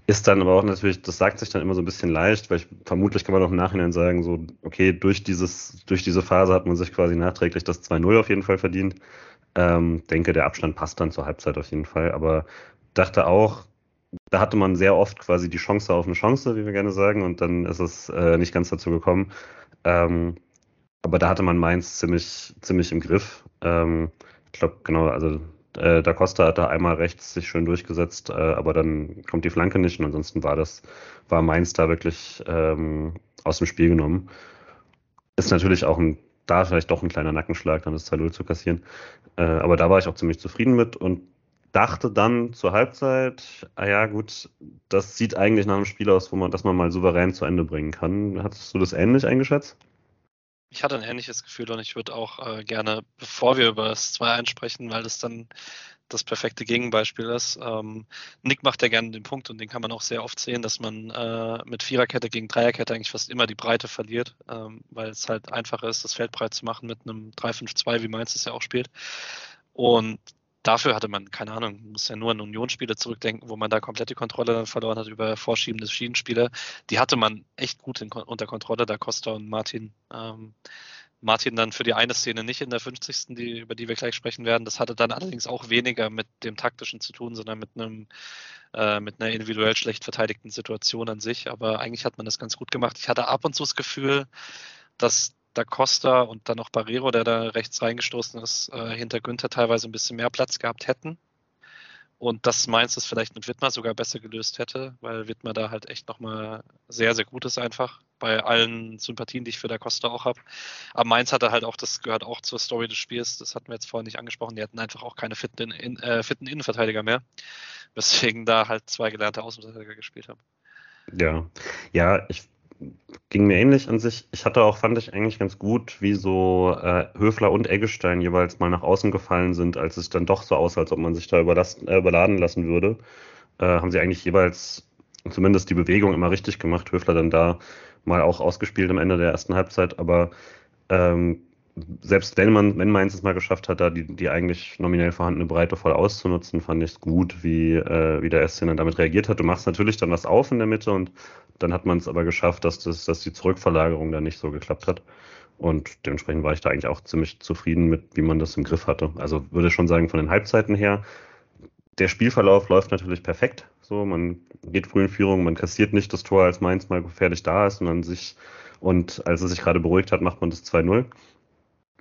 ist dann aber auch natürlich, das sagt sich dann immer so ein bisschen leicht, weil ich, vermutlich kann man auch im Nachhinein sagen, so, okay, durch dieses, durch diese Phase hat man sich quasi nachträglich das 2-0 auf jeden Fall verdient. Ähm, denke, der Abstand passt dann zur Halbzeit auf jeden Fall, aber dachte auch, da hatte man sehr oft quasi die Chance auf eine Chance, wie wir gerne sagen, und dann ist es äh, nicht ganz dazu gekommen. Ähm, aber da hatte man Mainz ziemlich, ziemlich im Griff. Ähm, ich glaube, genau, also äh, da Costa hat da einmal rechts sich schön durchgesetzt, äh, aber dann kommt die Flanke nicht und ansonsten war das, war Mainz da wirklich ähm, aus dem Spiel genommen. Ist natürlich auch ein, da vielleicht doch ein kleiner Nackenschlag, dann das 2-0 zu kassieren. Äh, aber da war ich auch ziemlich zufrieden mit und dachte dann zur Halbzeit, ah ja, gut, das sieht eigentlich nach einem Spiel aus, wo man, das man mal souverän zu Ende bringen kann. Hattest du das ähnlich eingeschätzt? Ich hatte ein ähnliches Gefühl und ich würde auch äh, gerne, bevor wir über das 2-1 sprechen, weil das dann das perfekte Gegenbeispiel ist. Ähm, Nick macht ja gerne den Punkt und den kann man auch sehr oft sehen, dass man äh, mit Viererkette gegen Dreierkette eigentlich fast immer die Breite verliert, ähm, weil es halt einfacher ist, das Feld breit zu machen mit einem 3-5-2, wie Mainz es ja auch spielt. Und dafür hatte man, keine Ahnung, muss ja nur an Unionsspiele zurückdenken, wo man da komplett die Kontrolle dann verloren hat über vorschiebende Schienenspiele. Die hatte man echt gut in, unter Kontrolle, da Costa und Martin. Ähm, Martin dann für die eine Szene nicht in der 50. Die, über die wir gleich sprechen werden. Das hatte dann allerdings auch weniger mit dem taktischen zu tun, sondern mit einem äh, mit einer individuell schlecht verteidigten Situation an sich. Aber eigentlich hat man das ganz gut gemacht. Ich hatte ab und zu das Gefühl, dass da Costa und dann noch Barrero, der da rechts reingestoßen ist, äh, hinter Günther teilweise ein bisschen mehr Platz gehabt hätten. Und dass Mainz es vielleicht mit Wittmer sogar besser gelöst hätte, weil Wittmer da halt echt nochmal sehr, sehr gut ist einfach. Bei allen Sympathien, die ich für der Costa auch habe. Aber Mainz hatte halt auch, das gehört auch zur Story des Spiels, das hatten wir jetzt vorhin nicht angesprochen, die hatten einfach auch keine fitten, in, äh, fitten Innenverteidiger mehr. Weswegen da halt zwei gelernte Außenverteidiger gespielt haben. Ja, ja, ich ging mir ähnlich an sich. Ich hatte auch, fand ich eigentlich ganz gut, wie so äh, Höfler und Eggestein jeweils mal nach außen gefallen sind, als es dann doch so aussah, als ob man sich da äh, überladen lassen würde. Äh, haben sie eigentlich jeweils zumindest die Bewegung immer richtig gemacht. Höfler dann da mal auch ausgespielt am Ende der ersten Halbzeit, aber ähm, selbst wenn man, wenn Mainz es mal geschafft hat, da die, die eigentlich nominell vorhandene Breite voll auszunutzen, fand ich es gut, wie, äh, wie der SC dann damit reagiert hat. Du machst natürlich dann was auf in der Mitte und dann hat man es aber geschafft, dass, das, dass die Zurückverlagerung dann nicht so geklappt hat. Und dementsprechend war ich da eigentlich auch ziemlich zufrieden mit, wie man das im Griff hatte. Also würde schon sagen, von den Halbzeiten her, der Spielverlauf läuft natürlich perfekt. So, man geht früh in Führung, man kassiert nicht das Tor, als Mainz mal gefährlich da ist dann sich, und als er sich gerade beruhigt hat, macht man das 2-0.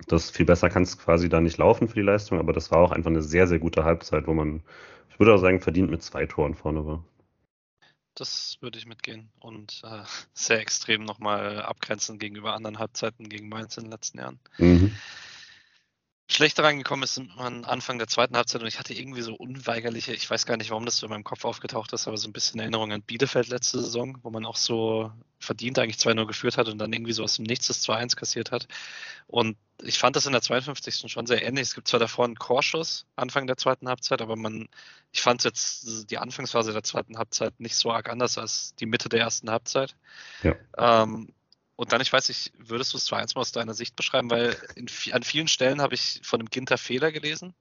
Das viel besser kann es quasi da nicht laufen für die Leistung, aber das war auch einfach eine sehr, sehr gute Halbzeit, wo man, ich würde auch sagen, verdient mit zwei Toren vorne war. Das würde ich mitgehen und äh, sehr extrem nochmal abgrenzen gegenüber anderen Halbzeiten gegen Mainz in den letzten Jahren. Mhm schlechter reingekommen ist man Anfang der zweiten Halbzeit und ich hatte irgendwie so unweigerliche, ich weiß gar nicht, warum das so in meinem Kopf aufgetaucht ist, aber so ein bisschen Erinnerung an Bielefeld letzte Saison, wo man auch so verdient eigentlich 2-0 geführt hat und dann irgendwie so aus dem Nichts das 2-1 kassiert hat. Und ich fand das in der 52. schon sehr ähnlich. Es gibt zwar davor einen Chorschuss Anfang der zweiten Halbzeit, aber man, ich fand jetzt die Anfangsphase der zweiten Halbzeit nicht so arg anders als die Mitte der ersten Halbzeit. Ja. Ähm, und dann, ich weiß nicht, würdest du es 2-1 mal aus deiner Sicht beschreiben? Weil in, an vielen Stellen habe ich von einem Ginter Fehler gelesen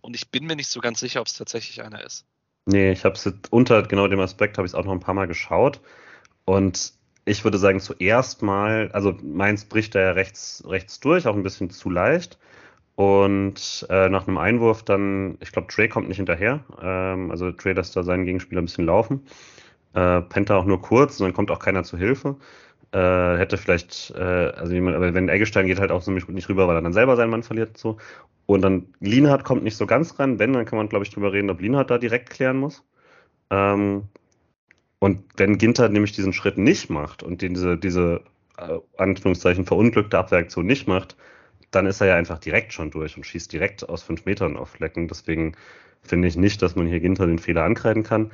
und ich bin mir nicht so ganz sicher, ob es tatsächlich einer ist. Nee, ich habe es unter genau dem Aspekt, habe ich es auch noch ein paar Mal geschaut und ich würde sagen, zuerst mal, also Mainz bricht da ja rechts, rechts durch, auch ein bisschen zu leicht. Und äh, nach einem Einwurf dann, ich glaube, Trey kommt nicht hinterher. Ähm, also Trey lässt da seinen Gegenspieler ein bisschen laufen. Äh, Penta auch nur kurz und dann kommt auch keiner zu Hilfe. Äh, hätte vielleicht, äh, also jemand, aber wenn Eggestein geht halt auch ziemlich gut nicht rüber, weil er dann selber seinen Mann verliert so. Und dann Lienhardt kommt nicht so ganz ran. Wenn, dann kann man, glaube ich, drüber reden, ob Lienhardt da direkt klären muss. Ähm, und wenn Ginter nämlich diesen Schritt nicht macht und diese, diese äh, Anführungszeichen verunglückte Abwehraktion nicht macht, dann ist er ja einfach direkt schon durch und schießt direkt aus fünf Metern auf Flecken. Deswegen finde ich nicht, dass man hier Ginter den Fehler ankreiden kann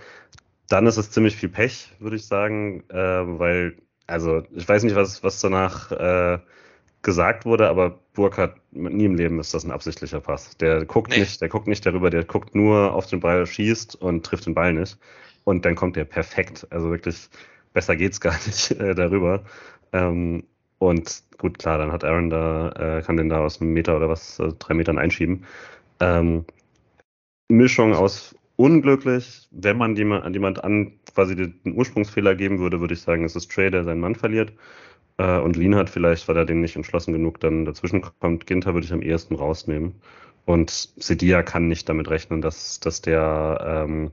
dann ist es ziemlich viel Pech, würde ich sagen, äh, weil, also ich weiß nicht, was, was danach äh, gesagt wurde, aber Burkhardt, nie im Leben ist das ein absichtlicher Pass. Der guckt nee. nicht, der guckt nicht darüber, der guckt nur auf den Ball, schießt und trifft den Ball nicht. Und dann kommt der perfekt. Also wirklich, besser geht's gar nicht äh, darüber. Ähm, und gut, klar, dann hat Aaron da, äh, kann den da aus einem Meter oder was, äh, drei Metern einschieben. Ähm, Mischung aus unglücklich, wenn man jemand, an quasi den Ursprungsfehler geben würde, würde ich sagen, es ist Trey, der seinen Mann verliert. Äh, und hat vielleicht, weil er den nicht entschlossen genug dann dazwischen kommt. Ginter würde ich am ehesten rausnehmen. Und Sedia kann nicht damit rechnen, dass, dass der ähm,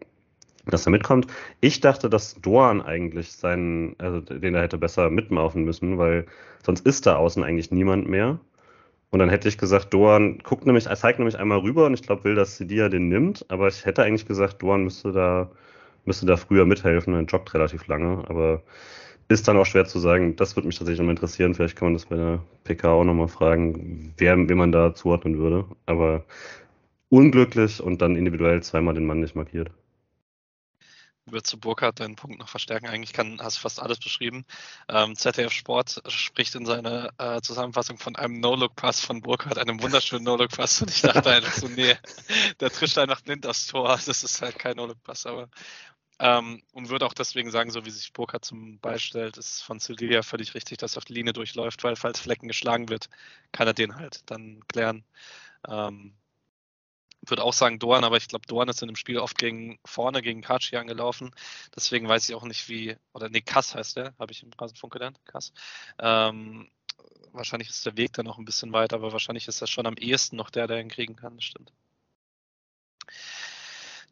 dass er mitkommt. Ich dachte, dass Doan eigentlich seinen, also den er hätte besser mitlaufen müssen, weil sonst ist da außen eigentlich niemand mehr. Und dann hätte ich gesagt, Doan guckt nämlich, er zeigt nämlich einmal rüber und ich glaube, will, dass Sedia den nimmt, aber ich hätte eigentlich gesagt, Doan müsste da, müsste da früher mithelfen, er joggt relativ lange, aber ist dann auch schwer zu sagen. Das würde mich tatsächlich nochmal interessieren. Vielleicht kann man das bei der PK auch nochmal fragen, wer, wen man da zuordnen würde. Aber unglücklich und dann individuell zweimal den Mann nicht markiert. Würde zu Burkhardt deinen Punkt noch verstärken. Eigentlich kann, hast du fast alles beschrieben. Ähm, ZDF Sport spricht in seiner äh, Zusammenfassung von einem No-Look-Pass von Burkhardt, einem wunderschönen No-Look-Pass. Und ich dachte einfach so, nee, der trischt einfach blind aufs Tor. Das ist halt kein No-Look-Pass. Aber ähm, und würde auch deswegen sagen, so wie sich Burkhardt zum Ball stellt, ist von Sevilla völlig richtig, dass er auf die Linie durchläuft, weil falls Flecken geschlagen wird, kann er den halt dann klären. Ähm, würde auch sagen Dorn, aber ich glaube, Dorn ist in dem Spiel oft gegen vorne gegen Kachi angelaufen. Deswegen weiß ich auch nicht, wie, oder nee, Kass heißt der, habe ich im Rasenfunk gelernt, Kass. Ähm, wahrscheinlich ist der Weg dann noch ein bisschen weiter, aber wahrscheinlich ist das schon am ehesten noch der, der ihn kriegen kann, das stimmt.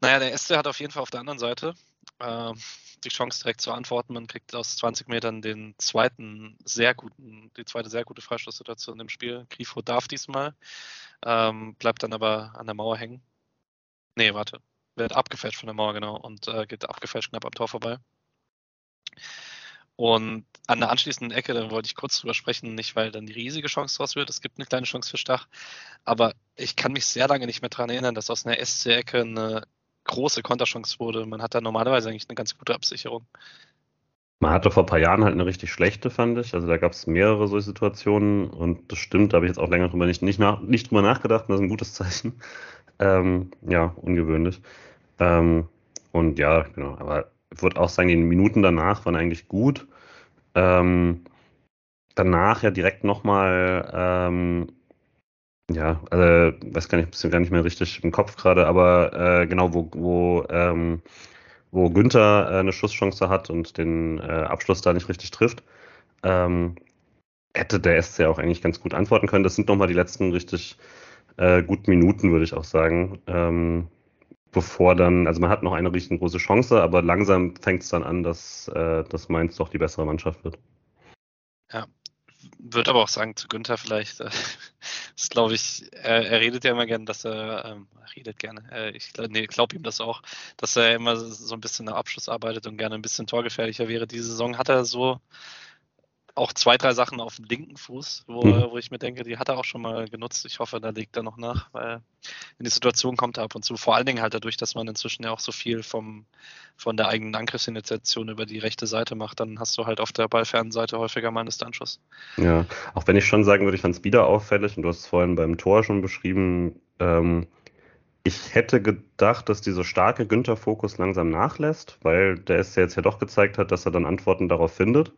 Naja, der SC hat auf jeden Fall auf der anderen Seite äh, die Chance direkt zu antworten. Man kriegt aus 20 Metern den zweiten sehr guten, die zweite sehr gute Freistoßsituation im Spiel. Grifo darf diesmal, ähm, bleibt dann aber an der Mauer hängen. Nee, warte. Wird abgefälscht von der Mauer, genau, und äh, geht abgefälscht knapp am Tor vorbei. Und an der anschließenden Ecke, da wollte ich kurz drüber sprechen, nicht weil dann die riesige Chance draus wird, es gibt eine kleine Chance für Stach, aber ich kann mich sehr lange nicht mehr daran erinnern, dass aus einer SC-Ecke eine große Konterchance wurde. Man hat da normalerweise eigentlich eine ganz gute Absicherung. Man hatte vor ein paar Jahren halt eine richtig schlechte, fand ich. Also da gab es mehrere solche Situationen und das stimmt, da habe ich jetzt auch länger drüber nicht, nicht, nach, nicht drüber nachgedacht das ist ein gutes Zeichen. Ähm, ja, ungewöhnlich. Ähm, und ja, genau, aber ich würde auch sagen, die Minuten danach waren eigentlich gut. Ähm, danach ja direkt nochmal ähm, ja, also weiß gar nicht, bisschen gar nicht mehr richtig im Kopf gerade, aber äh, genau, wo, wo, ähm, wo Günther äh, eine Schusschance hat und den äh, Abschluss da nicht richtig trifft, ähm, hätte der SC auch eigentlich ganz gut antworten können. Das sind nochmal die letzten richtig äh, guten Minuten, würde ich auch sagen. Ähm, bevor dann, also man hat noch eine richtig große Chance, aber langsam fängt es dann an, dass, äh, dass Mainz doch die bessere Mannschaft wird. Ja, würde aber auch sagen, zu Günther vielleicht, äh, ist glaube ich, er, er, redet ja immer gerne, dass er, ähm, redet gerne, äh, ich nee, glaube ihm das auch, dass er immer so ein bisschen nach Abschluss arbeitet und gerne ein bisschen torgefährlicher wäre. Diese Saison hat er so auch zwei, drei Sachen auf dem linken Fuß, wo, mhm. wo ich mir denke, die hat er auch schon mal genutzt. Ich hoffe, da legt er noch nach, weil in die Situation kommt er ab und zu. Vor allen Dingen halt dadurch, dass man inzwischen ja auch so viel vom, von der eigenen Angriffsinitiation über die rechte Seite macht, dann hast du halt auf der ballfernen Seite häufiger mal einen Distanzschuss. Ja, auch wenn ich schon sagen würde, ich fand es wieder auffällig und du hast es vorhin beim Tor schon beschrieben, ähm, ich hätte gedacht, dass dieser starke Günther-Fokus langsam nachlässt, weil der es ja jetzt ja doch gezeigt hat, dass er dann Antworten darauf findet.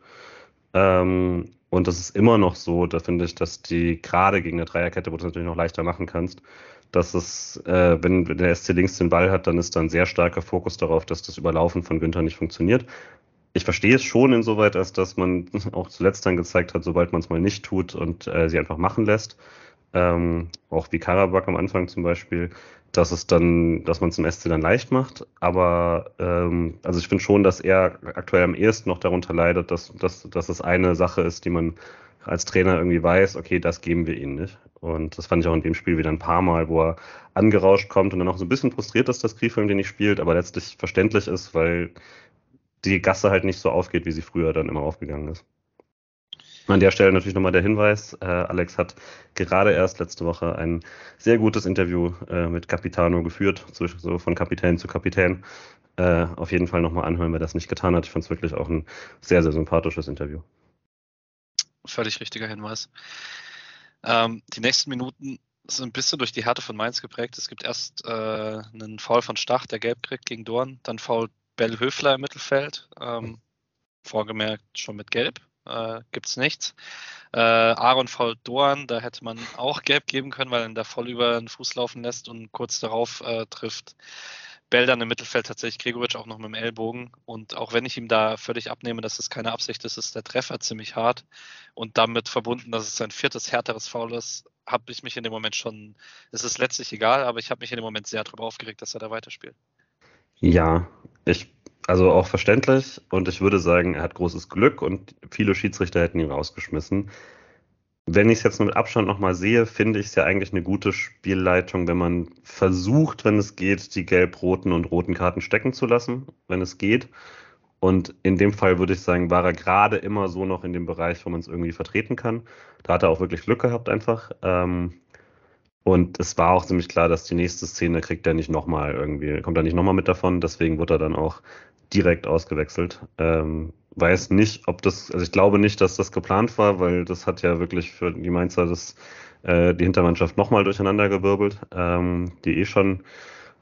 Ähm, und das ist immer noch so, da finde ich, dass die gerade gegen eine Dreierkette, wo du es natürlich noch leichter machen kannst, dass es, äh, wenn der SC links den Ball hat, dann ist da ein sehr starker Fokus darauf, dass das Überlaufen von Günther nicht funktioniert. Ich verstehe es schon insoweit, als dass man auch zuletzt dann gezeigt hat, sobald man es mal nicht tut und äh, sie einfach machen lässt, ähm, auch wie Karabakh am Anfang zum Beispiel, dass es dann, dass man es im SC dann leicht macht. Aber ähm, also ich finde schon, dass er aktuell am ehesten noch darunter leidet, dass, dass, dass es eine Sache ist, die man als Trainer irgendwie weiß, okay, das geben wir ihnen nicht. Und das fand ich auch in dem Spiel wieder ein paar Mal, wo er angerauscht kommt und dann auch so ein bisschen frustriert ist, dass Griefel den nicht spielt, aber letztlich verständlich ist, weil die Gasse halt nicht so aufgeht, wie sie früher dann immer aufgegangen ist. An der Stelle natürlich nochmal der Hinweis, äh, Alex hat gerade erst letzte Woche ein sehr gutes Interview äh, mit Capitano geführt, so von Kapitän zu Kapitän. äh, auf jeden Fall nochmal anhören, wer das nicht getan hat. Ich fand es wirklich auch ein sehr, sehr sympathisches Interview. Völlig richtiger Hinweis. Ähm, die nächsten Minuten sind ein bisschen durch die Härte von Mainz geprägt. Es gibt erst äh, einen Foul von Stach, der gelb kriegt gegen Dorn, dann Foul Bell Höfler im Mittelfeld, ähm, vorgemerkt schon mit Gelb, äh, gibt es nichts. Äh, Aaron Foul Dorn, da hätte man auch Gelb geben können, weil er ihn da voll über den Fuß laufen lässt und kurz darauf äh, trifft Bell dann im Mittelfeld tatsächlich Gregoritsch auch noch mit dem Ellbogen. Und auch wenn ich ihm da völlig abnehme, dass es keine Absicht ist, ist der Treffer ziemlich hart. Und damit verbunden, dass es sein viertes härteres Foul ist, habe ich mich in dem Moment schon, es ist letztlich egal, aber ich habe mich in dem Moment sehr darüber aufgeregt, dass er da weiterspielt. Ja, ich, also auch verständlich. Und ich würde sagen, er hat großes Glück und viele Schiedsrichter hätten ihn rausgeschmissen wenn ich es jetzt mit Abstand nochmal sehe, finde ich es ja eigentlich eine gute Spielleitung, wenn man versucht, wenn es geht, die gelb-roten und roten Karten stecken zu lassen, wenn es geht. Und in dem Fall würde ich sagen, war er gerade immer so noch in dem Bereich, wo man es irgendwie vertreten kann. Da hat er auch wirklich Glück gehabt einfach. Ähm, und es war auch ziemlich klar, dass die nächste Szene kriegt er nicht nochmal irgendwie, kommt er nicht nochmal mit davon. Deswegen wird er dann auch direkt ausgewechselt. Ähm, weiß nicht, ob das, also ich glaube nicht, dass das geplant war, weil das hat ja wirklich für die Mainzer das, äh, die Hintermannschaft nochmal durcheinandergewirbelt, ähm, die eh schon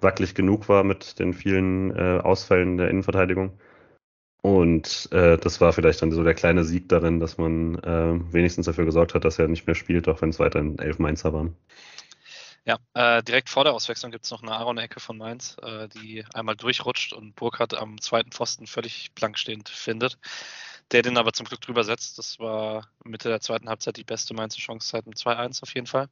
wackelig genug war mit den vielen äh, Ausfällen der Innenverteidigung. Und äh, das war vielleicht dann so der kleine Sieg darin, dass man äh, wenigstens dafür gesorgt hat, dass er nicht mehr spielt, auch wenn es weiterhin elf Mainzer waren. Ja, äh, direkt vor der Auswechslung gibt es noch eine Aaron-Ecke von Mainz, äh, die einmal durchrutscht und Burkhardt am zweiten Pfosten völlig blank stehend findet, der den aber zum Glück drüber setzt. Das war Mitte der zweiten Halbzeit die beste Mainzer Chance seit dem 2-1 auf jeden Fall.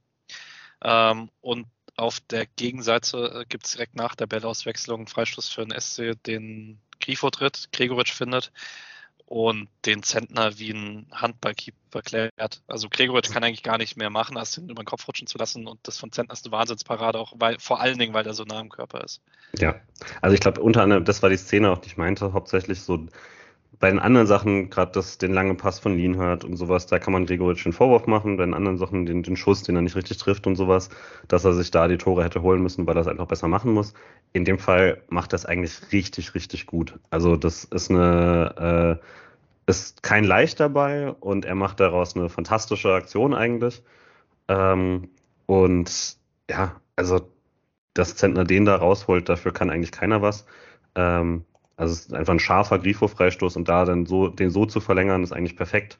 Ähm, und auf der Gegenseite äh, gibt es direkt nach der Bellauswechslung einen Freistoß für den SC, den Grifo tritt, Gregoritsch findet und den Zentner wie ein Handballkeeper klärt. Also Gregoritsch kann eigentlich gar nicht mehr machen, als ihn über den Kopf rutschen zu lassen und das von Zentner ist eine Wahnsinnsparade, auch weil, vor allen Dingen, weil er so nah am Körper ist. Ja, also ich glaube unter anderem, das war die Szene, auch die ich meinte, hauptsächlich so bei den anderen Sachen, gerade den langen Pass von Lienhardt und sowas, da kann man Gregoritsch den Vorwurf machen. Bei den anderen Sachen, den, den Schuss, den er nicht richtig trifft und sowas, dass er sich da die Tore hätte holen müssen, weil er es einfach besser machen muss. In dem Fall macht er es eigentlich richtig, richtig gut. Also das ist eine, äh, ist kein Leicht dabei und er macht daraus eine fantastische Aktion eigentlich. Ähm, und ja, also dass Zentner den da rausholt, dafür kann eigentlich keiner was. Ähm, also es ist einfach ein scharfer Grifo-Freistoß und da dann so, den so zu verlängern, ist eigentlich perfekt.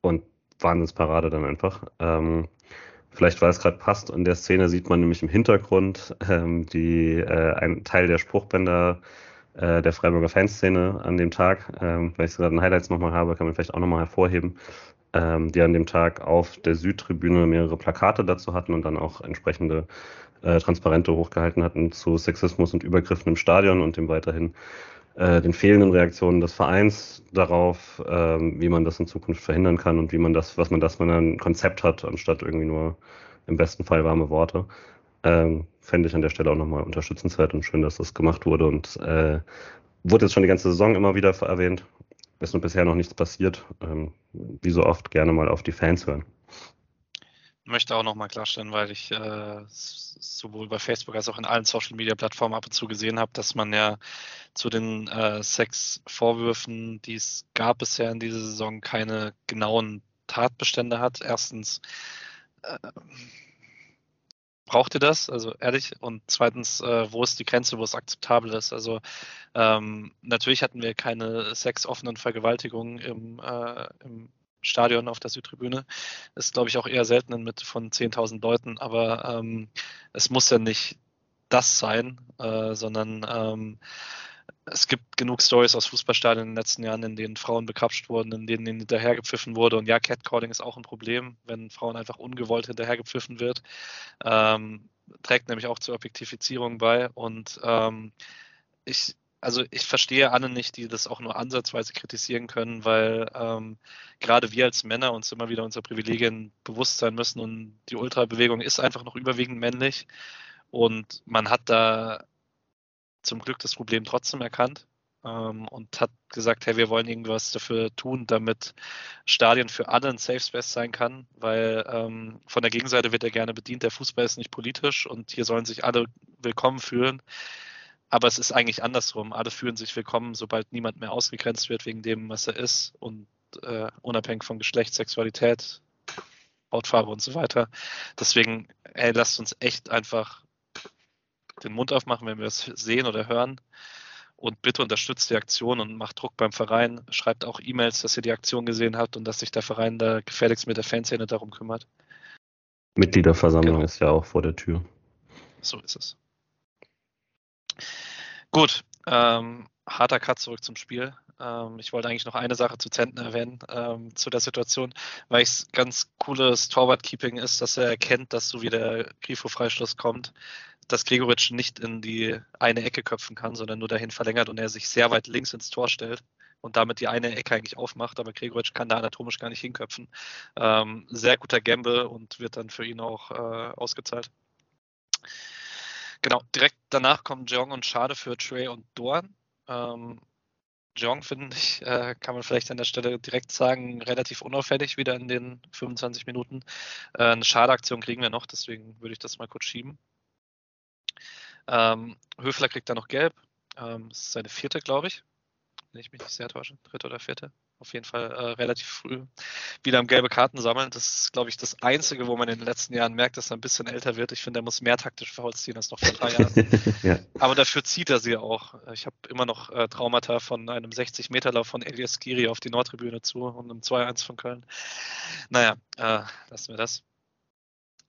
Und Wahnsinnsparade dann einfach. Ähm, vielleicht, weil es gerade passt, in der Szene sieht man nämlich im Hintergrund ähm, die, äh, einen Teil der Spruchbänder äh, der Freiburger Fanszene an dem Tag. Ähm, weil ich gerade in Highlights nochmal habe, kann man vielleicht auch nochmal hervorheben, ähm, die an dem Tag auf der Südtribüne mehrere Plakate dazu hatten und dann auch entsprechende äh, Transparente hochgehalten hatten zu Sexismus und Übergriffen im Stadion und dem weiterhin äh, den fehlenden Reaktionen des Vereins darauf, ähm, wie man das in Zukunft verhindern kann und wie man das, was man das, man ein Konzept hat, anstatt irgendwie nur im besten Fall warme Worte. Ähm, Fände ich an der Stelle auch nochmal unterstützenswert und schön, dass das gemacht wurde und äh, wurde jetzt schon die ganze Saison immer wieder erwähnt. Ist nur bisher noch nichts passiert. Ähm, wie so oft gerne mal auf die Fans hören möchte auch nochmal klarstellen, weil ich äh, sowohl bei Facebook als auch in allen Social Media Plattformen ab und zu gesehen habe, dass man ja zu den äh, Sexvorwürfen, die es gab bisher in dieser Saison, keine genauen Tatbestände hat. Erstens, äh, braucht ihr das? Also ehrlich. Und zweitens, äh, wo ist die Grenze, wo es akzeptabel ist? Also ähm, natürlich hatten wir keine sexoffenen Vergewaltigungen im, äh, im Stadion auf der Südtribüne. Ist, glaube ich, auch eher selten in Mitte von 10.000 Leuten, aber ähm, es muss ja nicht das sein, äh, sondern ähm, es gibt genug Stories aus Fußballstadien in den letzten Jahren, in denen Frauen bekrapscht wurden, in denen ihnen hinterhergepfiffen wurde. Und ja, Catcalling ist auch ein Problem, wenn Frauen einfach ungewollt hinterhergepfiffen wird. Ähm, trägt nämlich auch zur Objektifizierung bei. Und ähm, ich, also ich verstehe alle nicht, die das auch nur ansatzweise kritisieren können, weil ähm, gerade wir als Männer uns immer wieder unserer Privilegien bewusst sein müssen und die Ultrabewegung ist einfach noch überwiegend männlich und man hat da zum Glück das Problem trotzdem erkannt ähm, und hat gesagt, hey, wir wollen irgendwas dafür tun, damit Stadien für alle ein Safe Space sein kann, weil ähm, von der Gegenseite wird ja gerne bedient, der Fußball ist nicht politisch und hier sollen sich alle willkommen fühlen aber es ist eigentlich andersrum. Alle fühlen sich willkommen, sobald niemand mehr ausgegrenzt wird wegen dem, was er ist und äh, unabhängig von Geschlecht, Sexualität, Hautfarbe und so weiter. Deswegen, ey, lasst uns echt einfach den Mund aufmachen, wenn wir es sehen oder hören. Und bitte unterstützt die Aktion und macht Druck beim Verein. Schreibt auch E-Mails, dass ihr die Aktion gesehen habt und dass sich der Verein da gefälligst mit der Fanszene darum kümmert. Mitgliederversammlung genau. ist ja auch vor der Tür. So ist es. Gut, ähm, harter Cut zurück zum Spiel. Ähm, ich wollte eigentlich noch eine Sache zu Zentner erwähnen, ähm, zu der Situation, weil es ganz cooles Torwart-Keeping ist, dass er erkennt, dass so wie der Grifo-Freischluss kommt, dass Gregoritsch nicht in die eine Ecke köpfen kann, sondern nur dahin verlängert und er sich sehr weit links ins Tor stellt und damit die eine Ecke eigentlich aufmacht, aber Gregoritsch kann da anatomisch gar nicht hinköpfen. Ähm, sehr guter Gamble und wird dann für ihn auch äh, ausgezahlt. Genau, direkt danach kommen Jong und Schade für Trey und Dorn. Ähm, Jong, finde ich, äh, kann man vielleicht an der Stelle direkt sagen, relativ unauffällig wieder in den 25 Minuten. Äh, eine Schade-Aktion kriegen wir noch, deswegen würde ich das mal kurz schieben. Ähm, Höfler kriegt da noch gelb. Ähm, das ist seine vierte, glaube ich. Wenn ich mich nicht sehr täusche. Dritte oder vierte auf jeden Fall äh, relativ früh wieder am gelbe Karten sammeln. Das ist, glaube ich, das Einzige, wo man in den letzten Jahren merkt, dass er ein bisschen älter wird. Ich finde, er muss mehr taktische Fouls ziehen als noch vor drei Jahren. ja. Aber dafür zieht er sie auch. Ich habe immer noch äh, Traumata von einem 60-Meter-Lauf von Elias Giri auf die Nordtribüne zu und einem 2-1 von Köln. Naja, äh, lassen wir das.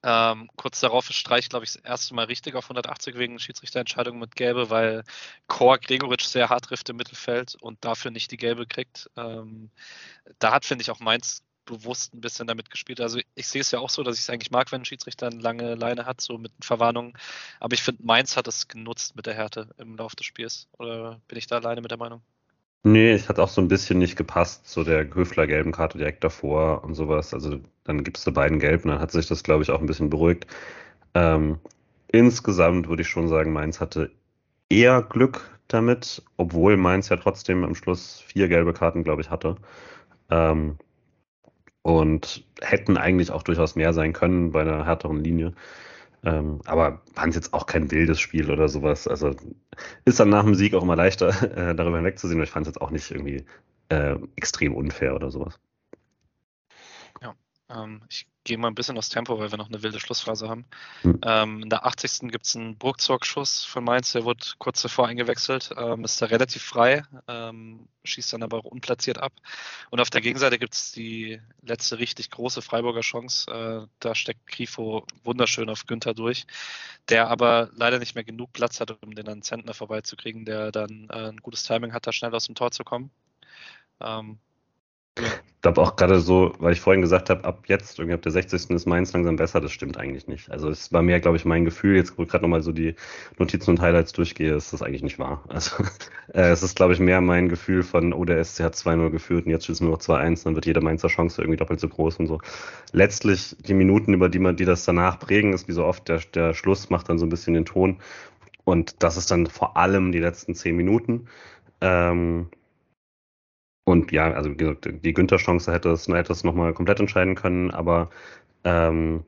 Ähm, kurz darauf ist Streich, glaube ich, das erste Mal richtig auf 180 wegen Schiedsrichterentscheidung mit Gelbe, weil Kor Gregoritsch sehr hart trifft im Mittelfeld und dafür nicht die Gelbe kriegt. Ähm, da hat, finde ich, auch Mainz bewusst ein bisschen damit gespielt. Also ich sehe es ja auch so, dass ich es eigentlich mag, wenn ein Schiedsrichter eine lange Leine hat, so mit Verwarnungen. Aber ich finde, Mainz hat es genutzt mit der Härte im Laufe des Spiels. Oder bin ich da alleine mit der Meinung? Nee, es hat auch so ein bisschen nicht gepasst, so der Höfler-gelben Karte direkt davor und sowas. Also dann gibt es die beiden gelb und dann hat sich das, glaube ich, auch ein bisschen beruhigt. Ähm, insgesamt würde ich schon sagen, Mainz hatte eher Glück damit, obwohl Mainz ja trotzdem am Schluss vier gelbe Karten, glaube ich, hatte. Ähm, und hätten eigentlich auch durchaus mehr sein können bei einer härteren Linie. Ähm, aber waren es jetzt auch kein wildes Spiel oder sowas. Also ist dann nach dem Sieg auch immer leichter, äh, darüber hinwegzusehen. Ich fand es jetzt auch nicht irgendwie äh, extrem unfair oder sowas. Ja, ähm, ich gehe mal ein bisschen aus Tempo, weil wir noch eine wilde Schlussphase haben. Mhm. Ähm, in der 80. gibt es einen Burgzorg-Schuss von Mainz, der wird kurz davor eingewechselt, ähm, ist da relativ frei, ähm, schießt dann aber auch unplatziert ab. Und auf der Gegenseite gibt es die letzte richtig große Freiburger Chance. Äh, da steckt Grifo wunderschön auf Günther durch, der aber leider nicht mehr genug Platz hat, um den an Zentner vorbeizukriegen, der dann äh, ein gutes Timing hat, da schnell aus dem Tor zu kommen. Ähm, ich glaube auch gerade so, weil ich vorhin gesagt habe, ab jetzt, irgendwie ab der 60. ist Mainz langsam besser, das stimmt eigentlich nicht. Also es war mehr, glaube ich, mein Gefühl, jetzt wo ich gerade nochmal so die Notizen und Highlights durchgehe, ist das eigentlich nicht wahr. Also äh, es ist, glaube ich, mehr mein Gefühl von, oh, der SC hat 2-0 geführt und jetzt es nur noch 2-1, dann wird jede Mainzer Chance irgendwie doppelt so groß und so. Letztlich, die Minuten, über die man, die das danach prägen, ist wie so oft, der, der Schluss macht dann so ein bisschen den Ton. Und das ist dann vor allem die letzten zehn Minuten. Ähm, und ja, also die Günther-Chance hätte es, hätte es nochmal komplett entscheiden können, aber ähm,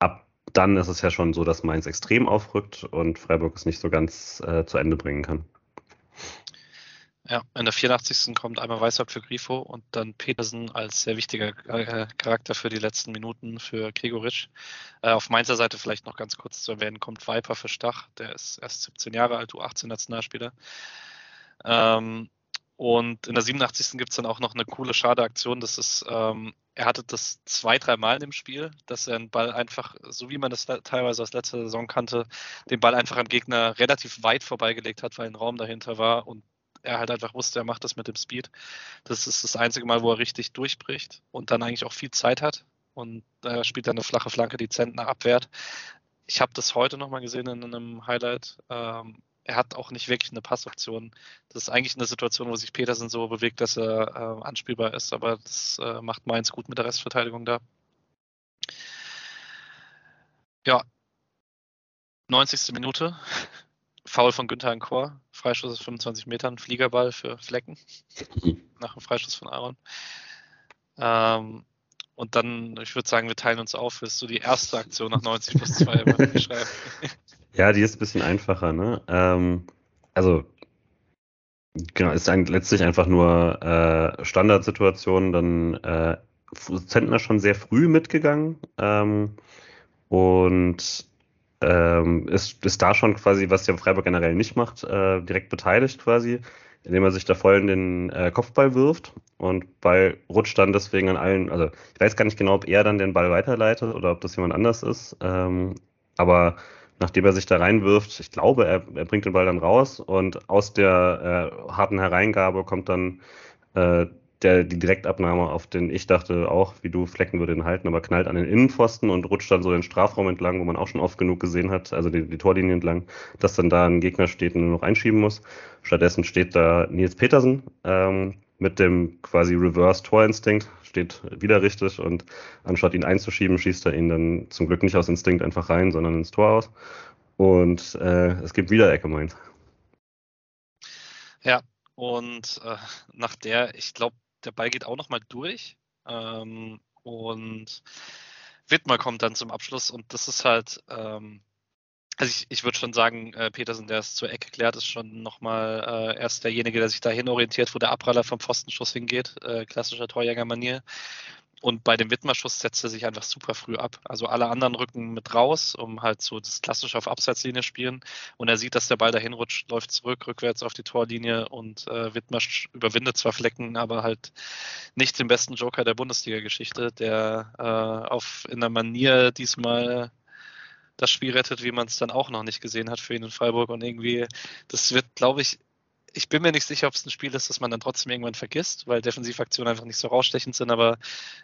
ab dann ist es ja schon so, dass Mainz extrem aufrückt und Freiburg es nicht so ganz äh, zu Ende bringen kann. Ja, in der 84. kommt einmal Weißhaupt für Grifo und dann Petersen als sehr wichtiger äh, Charakter für die letzten Minuten für Gregoritsch. Äh, auf Mainzer Seite vielleicht noch ganz kurz zu erwähnen, kommt Viper für Stach, der ist erst 17 Jahre alt, U18-Nationalspieler. Ähm, und in der 87. gibt es dann auch noch eine coole Schade-Aktion. Das ist, ähm, er hatte das zwei, drei Mal in dem Spiel, dass er den Ball einfach, so wie man das teilweise aus letzter Saison kannte, den Ball einfach am Gegner relativ weit vorbeigelegt hat, weil ein Raum dahinter war und er halt einfach wusste, er macht das mit dem Speed. Das ist das einzige Mal, wo er richtig durchbricht und dann eigentlich auch viel Zeit hat. Und er spielt dann eine flache Flanke, die Zentner abwehrt. Ich habe das heute nochmal gesehen in einem Highlight. Ähm, er hat auch nicht wirklich eine Passoption. Das ist eigentlich eine Situation, wo sich Petersen so bewegt, dass er äh, anspielbar ist, aber das äh, macht Mainz gut mit der Restverteidigung da. Ja, 90. Minute. Foul von Günther in Chor. Freischuss aus 25 Metern. Fliegerball für Flecken. Nach dem Freischuss von Aaron. Ähm, und dann, ich würde sagen, wir teilen uns auf. Willst du die erste Aktion nach 90 plus 2 beschreiben? Ja, die ist ein bisschen einfacher. Ne? Ähm, also genau, ist dann letztlich einfach nur äh, Standardsituation, dann äh, Zentner schon sehr früh mitgegangen ähm, und ähm, ist, ist da schon quasi, was ja Freiburg generell nicht macht, äh, direkt beteiligt quasi, indem er sich da voll in den äh, Kopfball wirft und Ball rutscht dann deswegen an allen, also ich weiß gar nicht genau, ob er dann den Ball weiterleitet oder ob das jemand anders ist, ähm, aber nachdem er sich da reinwirft, ich glaube, er, er bringt den Ball dann raus und aus der äh, harten Hereingabe kommt dann äh, der, die Direktabnahme auf den, ich dachte auch, wie du, Flecken würde ihn halten, aber knallt an den Innenpfosten und rutscht dann so den Strafraum entlang, wo man auch schon oft genug gesehen hat, also die, die Torlinie entlang, dass dann da ein Gegner steht und nur noch einschieben muss. Stattdessen steht da Nils Petersen ähm, mit dem quasi Reverse-Torinstinkt, steht wieder richtig und anstatt ihn einzuschieben, schießt er ihn dann zum Glück nicht aus Instinkt einfach rein, sondern ins Tor aus. Und äh, es gibt wieder Ecke Mainz. Ja, und äh, nach der, ich glaube, der Ball geht auch nochmal durch. Ähm, und Wittmer kommt dann zum Abschluss und das ist halt, ähm, also ich, ich würde schon sagen, äh, Petersen, der es zur Ecke klärt, ist schon nochmal äh, erst derjenige, der sich dahin orientiert, wo der Abpraller vom Pfostenschuss hingeht, äh, klassischer Torjäger-Manier. Und bei dem Widmerschuss setzt er sich einfach super früh ab. Also alle anderen rücken mit raus, um halt so das klassische auf Abseitslinie spielen. Und er sieht, dass der Ball dahin rutscht, läuft zurück, rückwärts auf die Torlinie und äh, Wittmer überwindet zwar Flecken, aber halt nicht den besten Joker der Bundesliga-Geschichte, der äh, auf in der Manier diesmal das Spiel rettet, wie man es dann auch noch nicht gesehen hat für ihn in Freiburg. Und irgendwie, das wird, glaube ich, ich bin mir nicht sicher, ob es ein Spiel ist, das man dann trotzdem irgendwann vergisst, weil Defensivaktionen einfach nicht so rausstechend sind, aber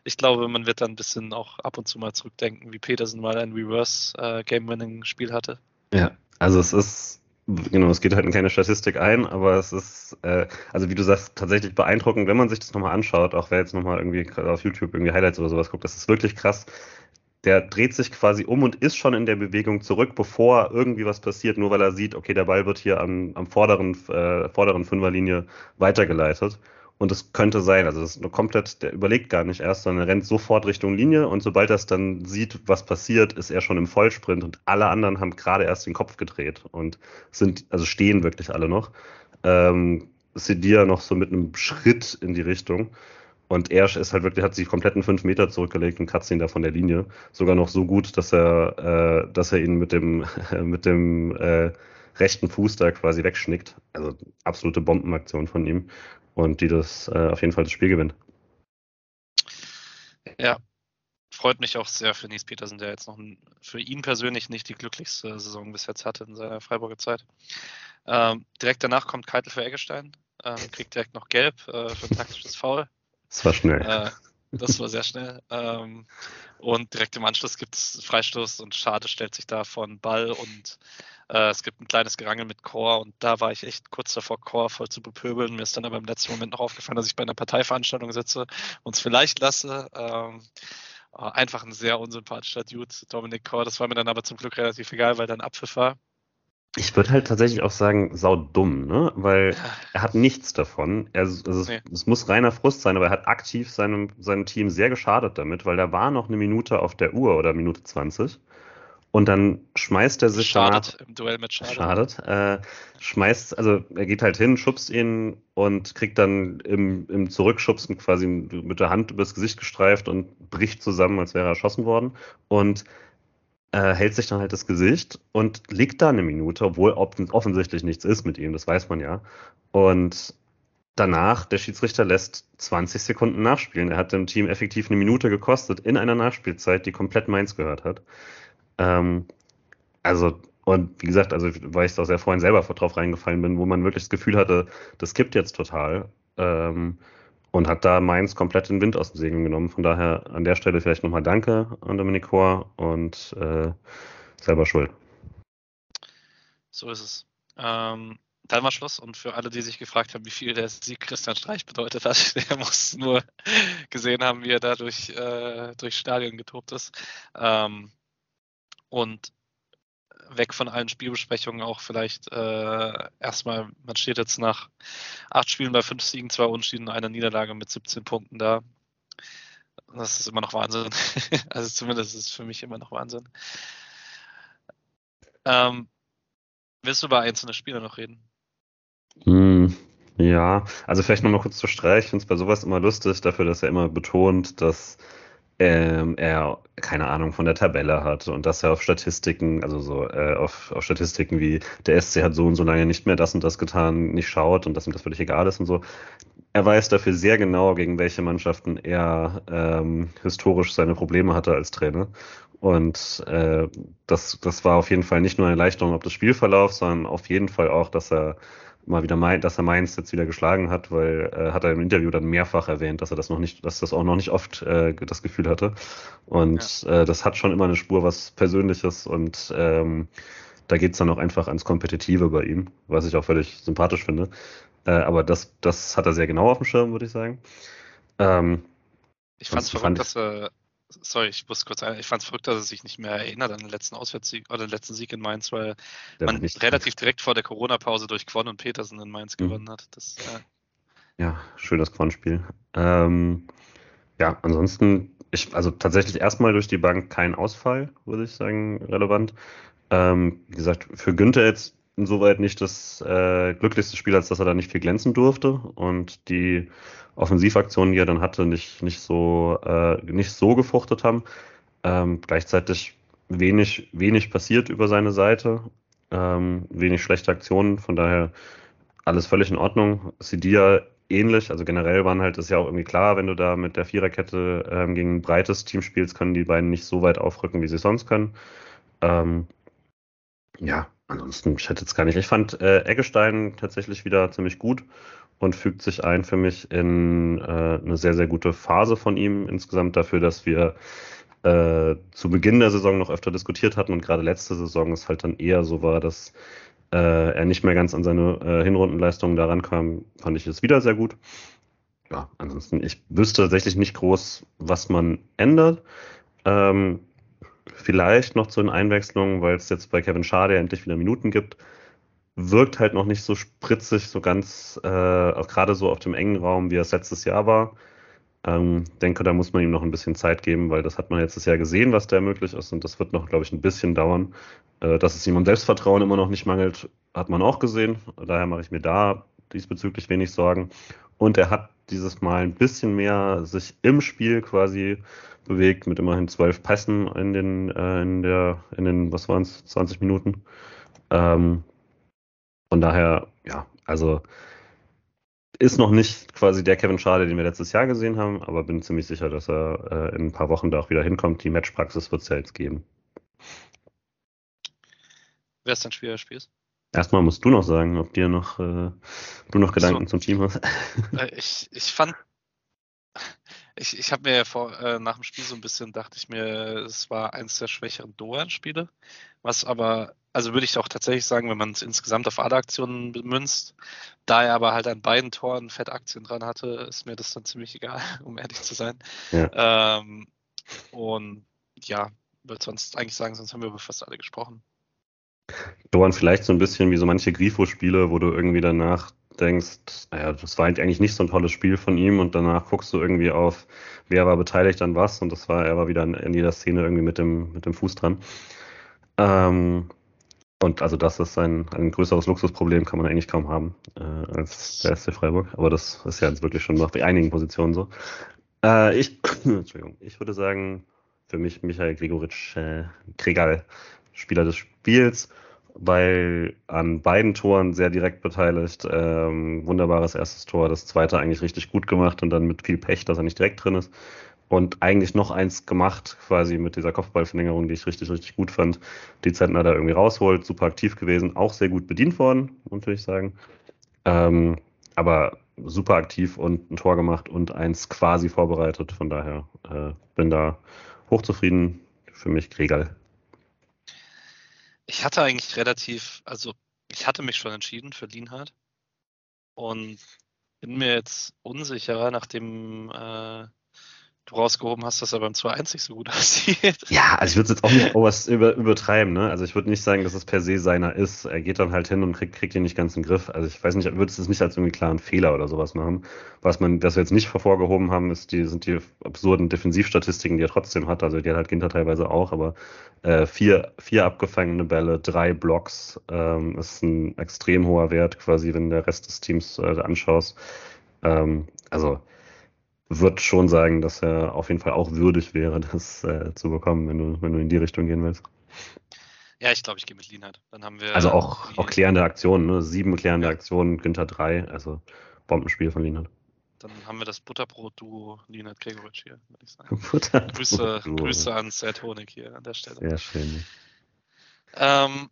ich glaube, man wird dann ein bisschen auch ab und zu mal zurückdenken, wie Peterson mal ein Reverse-Game-Winning-Spiel äh, hatte. Ja, also es ist, genau, es geht halt in keine Statistik ein, aber es ist, äh, also wie du sagst, tatsächlich beeindruckend, wenn man sich das nochmal anschaut, auch wer jetzt nochmal irgendwie auf YouTube irgendwie Highlights oder sowas guckt, das ist wirklich krass, der dreht sich quasi um und ist schon in der Bewegung zurück, bevor irgendwie was passiert, nur weil er sieht, okay, der Ball wird hier am, am vorderen, äh, vorderen Fünferlinie weitergeleitet. Und es könnte sein, also das ist nur komplett, der überlegt gar nicht erst, sondern er rennt sofort Richtung Linie und sobald er dann sieht, was passiert, ist er schon im Vollsprint und alle anderen haben gerade erst den Kopf gedreht und sind, also stehen wirklich alle noch. Ähm, Sedia noch so mit einem Schritt in die Richtung. Und er ist halt wirklich, hat sich kompletten fünf Meter zurückgelegt und kratzt ihn da von der Linie. Sogar noch so gut, dass er, äh, dass er ihn mit dem, mit dem äh, rechten Fuß da quasi wegschnickt. Also absolute Bombenaktion von ihm. Und die das äh, auf jeden Fall das Spiel gewinnt. Ja, freut mich auch sehr für Nies Petersen, der jetzt noch ein, für ihn persönlich nicht die glücklichste Saison bis jetzt hatte in seiner Freiburger Zeit. Ähm, direkt danach kommt Keitel für Eggestein, ähm, kriegt direkt noch gelb äh, für ein taktisches Foul. Das war schnell. Äh, das war sehr schnell. Ähm, und direkt im Anschluss gibt es Freistoß und Schade stellt sich da von Ball und äh, es gibt ein kleines Gerangel mit Chor und da war ich echt kurz davor, Chor voll zu bepöbeln. Mir ist dann aber im letzten Moment noch aufgefallen, dass ich bei einer Parteiveranstaltung sitze und es vielleicht lasse. Ähm, äh, einfach ein sehr unsympathischer Dude, Dominik Chor. Das war mir dann aber zum Glück relativ egal, weil dann Abpfiff war. Ich würde halt tatsächlich auch sagen, sau dumm, ne? Weil er hat nichts davon. Er, also es, nee. es, muss reiner Frust sein, aber er hat aktiv seinem, seinem Team sehr geschadet damit, weil da war noch eine Minute auf der Uhr oder Minute 20. Und dann schmeißt er sich schadet danach, im Duell mit Schadet. Schadet. Äh, schmeißt, also er geht halt hin, schubst ihn und kriegt dann im, im Zurückschubsen quasi mit der Hand übers Gesicht gestreift und bricht zusammen, als wäre er erschossen worden. Und äh, hält sich dann halt das Gesicht und liegt da eine Minute, obwohl offensichtlich nichts ist mit ihm, das weiß man ja. Und danach, der Schiedsrichter lässt 20 Sekunden nachspielen. Er hat dem Team effektiv eine Minute gekostet in einer Nachspielzeit, die komplett Mainz gehört hat. Ähm, also, und wie gesagt, also weil ich da sehr vorhin selber drauf reingefallen bin, wo man wirklich das Gefühl hatte, das kippt jetzt total. Ähm, und hat da Mainz komplett den Wind aus den Segeln genommen. Von daher an der Stelle vielleicht nochmal Danke an Dominik Kor und äh, selber schuld. So ist es. Ähm, dann war Schluss und für alle, die sich gefragt haben, wie viel der Sieg Christian Streich bedeutet hat, der muss nur gesehen haben, wie er da durch, äh, durchs Stadion getobt ist. Ähm, und weg von allen Spielbesprechungen auch vielleicht äh, erstmal, man steht jetzt nach acht Spielen bei fünf Siegen, zwei Unentschieden, einer Niederlage mit 17 Punkten da. Das ist immer noch Wahnsinn. also zumindest ist es für mich immer noch Wahnsinn. Ähm, willst du über einzelne Spieler noch reden? Hm, ja, also vielleicht nochmal kurz zu Streich. Ich finde es bei sowas immer lustig, dafür, dass er immer betont, dass ähm, er keine Ahnung von der Tabelle hat und dass er auf Statistiken, also so äh, auf, auf Statistiken wie der SC hat so und so lange nicht mehr das und das getan, nicht schaut und dass ihm das völlig egal ist und so. Er weiß dafür sehr genau, gegen welche Mannschaften er ähm, historisch seine Probleme hatte als Trainer. Und äh, das, das war auf jeden Fall nicht nur eine Erleichterung ob das Spielverlauf, sondern auf jeden Fall auch, dass er mal wieder meint, dass er Mainz jetzt wieder geschlagen hat, weil äh, hat er im Interview dann mehrfach erwähnt, dass er das noch nicht, dass das auch noch nicht oft äh, das Gefühl hatte. Und ja. äh, das hat schon immer eine Spur was Persönliches und ähm, da geht's dann auch einfach ans Kompetitive bei ihm, was ich auch völlig sympathisch finde. Äh, aber das, das hat er sehr genau auf dem Schirm, würde ich sagen. Ähm, ich fand es verrückt, dass er sorry, ich muss kurz ein, ich fand es verrückt, dass er sich nicht mehr erinnert an den letzten Auswärtssieg oder den letzten Sieg in Mainz, weil Der man relativ direkt vor der Corona-Pause durch Quon und Petersen in Mainz mhm. gewonnen hat. Das, äh ja, schönes Quon-Spiel. Ähm, ja, ansonsten, ich, also tatsächlich erstmal durch die Bank kein Ausfall, würde ich sagen, relevant. Ähm, wie gesagt, für Günther jetzt insoweit nicht das äh, glücklichste Spiel, als dass er da nicht viel glänzen durfte und die Offensivaktionen, die er dann hatte, nicht, nicht, so, äh, nicht so gefruchtet haben. Ähm, gleichzeitig wenig, wenig passiert über seine Seite, ähm, wenig schlechte Aktionen, von daher alles völlig in Ordnung. Sidia ähnlich, also generell waren halt, ist ja auch irgendwie klar, wenn du da mit der Viererkette ähm, gegen ein breites Team spielst, können die beiden nicht so weit aufrücken, wie sie sonst können. Ähm, ja, ansonsten, ich hätte jetzt gar nicht. Ich fand äh, Eggestein tatsächlich wieder ziemlich gut und fügt sich ein für mich in äh, eine sehr, sehr gute Phase von ihm insgesamt dafür, dass wir äh, zu Beginn der Saison noch öfter diskutiert hatten und gerade letzte Saison es halt dann eher so war, dass äh, er nicht mehr ganz an seine äh, Hinrundenleistungen daran kam, fand ich es wieder sehr gut. Ja, ansonsten, ich wüsste tatsächlich nicht groß, was man ändert. Ähm, vielleicht noch zu den Einwechslungen, weil es jetzt bei Kevin Schade endlich wieder Minuten gibt wirkt halt noch nicht so spritzig, so ganz, äh, gerade so auf dem engen Raum, wie es letztes Jahr war. Ähm, denke, da muss man ihm noch ein bisschen Zeit geben, weil das hat man letztes Jahr gesehen, was da möglich ist und das wird noch, glaube ich, ein bisschen dauern. Äh, dass es ihm an Selbstvertrauen immer noch nicht mangelt, hat man auch gesehen. Daher mache ich mir da diesbezüglich wenig Sorgen. Und er hat dieses Mal ein bisschen mehr sich im Spiel quasi bewegt, mit immerhin zwölf Pässen in den, äh, in der, in den, was waren es, 20 Minuten. Ähm, von daher, ja, also ist noch nicht quasi der Kevin Schade, den wir letztes Jahr gesehen haben, aber bin ziemlich sicher, dass er äh, in ein paar Wochen da auch wieder hinkommt. Die Matchpraxis wird es ja jetzt geben. Wer ist dein Spieler des Spiels? Erstmal musst du noch sagen, ob dir noch, äh, du noch Gedanken so. zum Team hast. Äh, ich, ich fand, ich, ich habe mir vor, äh, nach dem Spiel so ein bisschen, dachte ich mir, es war eines der schwächeren Doan-Spiele, was aber also würde ich auch tatsächlich sagen, wenn man es insgesamt auf alle Aktionen bemünzt, da er aber halt an beiden Toren fette Aktien dran hatte, ist mir das dann ziemlich egal, um ehrlich zu sein. Ja. Ähm, und ja, würde sonst eigentlich sagen, sonst haben wir über fast alle gesprochen. Doan vielleicht so ein bisschen wie so manche Grifo-Spiele, wo du irgendwie danach denkst, naja, das war eigentlich nicht so ein tolles Spiel von ihm und danach guckst du irgendwie auf, wer war beteiligt an was und das war, er war wieder in, jeder Szene irgendwie mit dem, mit dem Fuß dran. Ähm, und also das ist ein, ein größeres Luxusproblem, kann man eigentlich kaum haben äh, als der SC Freiburg. Aber das ist ja jetzt wirklich schon bei einigen Positionen so. Äh, ich, Entschuldigung, ich würde sagen, für mich Michael Gregoritsch, äh, Kregal, Spieler des Spiels, weil an beiden Toren sehr direkt beteiligt. Ähm, wunderbares erstes Tor, das zweite eigentlich richtig gut gemacht und dann mit viel Pech, dass er nicht direkt drin ist und eigentlich noch eins gemacht, quasi mit dieser Kopfballverlängerung, die ich richtig, richtig gut fand. Die Zentner da irgendwie rausholt, super aktiv gewesen, auch sehr gut bedient worden, muss ich sagen. Ähm, aber super aktiv und ein Tor gemacht und eins quasi vorbereitet. Von daher äh, bin da hochzufrieden. Für mich Kregal. Ich hatte eigentlich relativ, also ich hatte mich schon entschieden für Lienhardt und bin mir jetzt unsicherer, nachdem äh, du rausgehoben hast, dass er beim 2-1 nicht so gut aussieht. Ja, also ich würde es jetzt auch nicht über, übertreiben, ne? Also ich würde nicht sagen, dass es per se seiner ist. Er geht dann halt hin und kriegt, kriegt ihn nicht ganz in den Griff. Also ich weiß nicht, würde es nicht als irgendwie klaren Fehler oder sowas machen. Was man, was wir jetzt nicht hervorgehoben haben, ist die, sind die absurden Defensivstatistiken, die er trotzdem hat. Also die hat halt Ginter teilweise auch, aber äh, vier, vier abgefangene Bälle, drei Blocks, ähm, ist ein extrem hoher Wert, quasi, wenn der Rest des Teams äh, anschaust. Ähm, also würde schon sagen, dass er auf jeden Fall auch würdig wäre, das äh, zu bekommen, wenn du, wenn du in die Richtung gehen willst. Ja, ich glaube, ich gehe mit Lienhardt. Dann haben wir. Also auch, auch klärende Aktionen, ne? Sieben klärende ja. Aktionen, Günther drei, also Bombenspiel von Lienhardt. Dann haben wir das Butterbrot-Duo Lienhardt Gregoritsch hier, würde ich sagen. Butterbrot Grüße, Grüße an Seth Honig hier an der Stelle. Sehr schön. Ähm,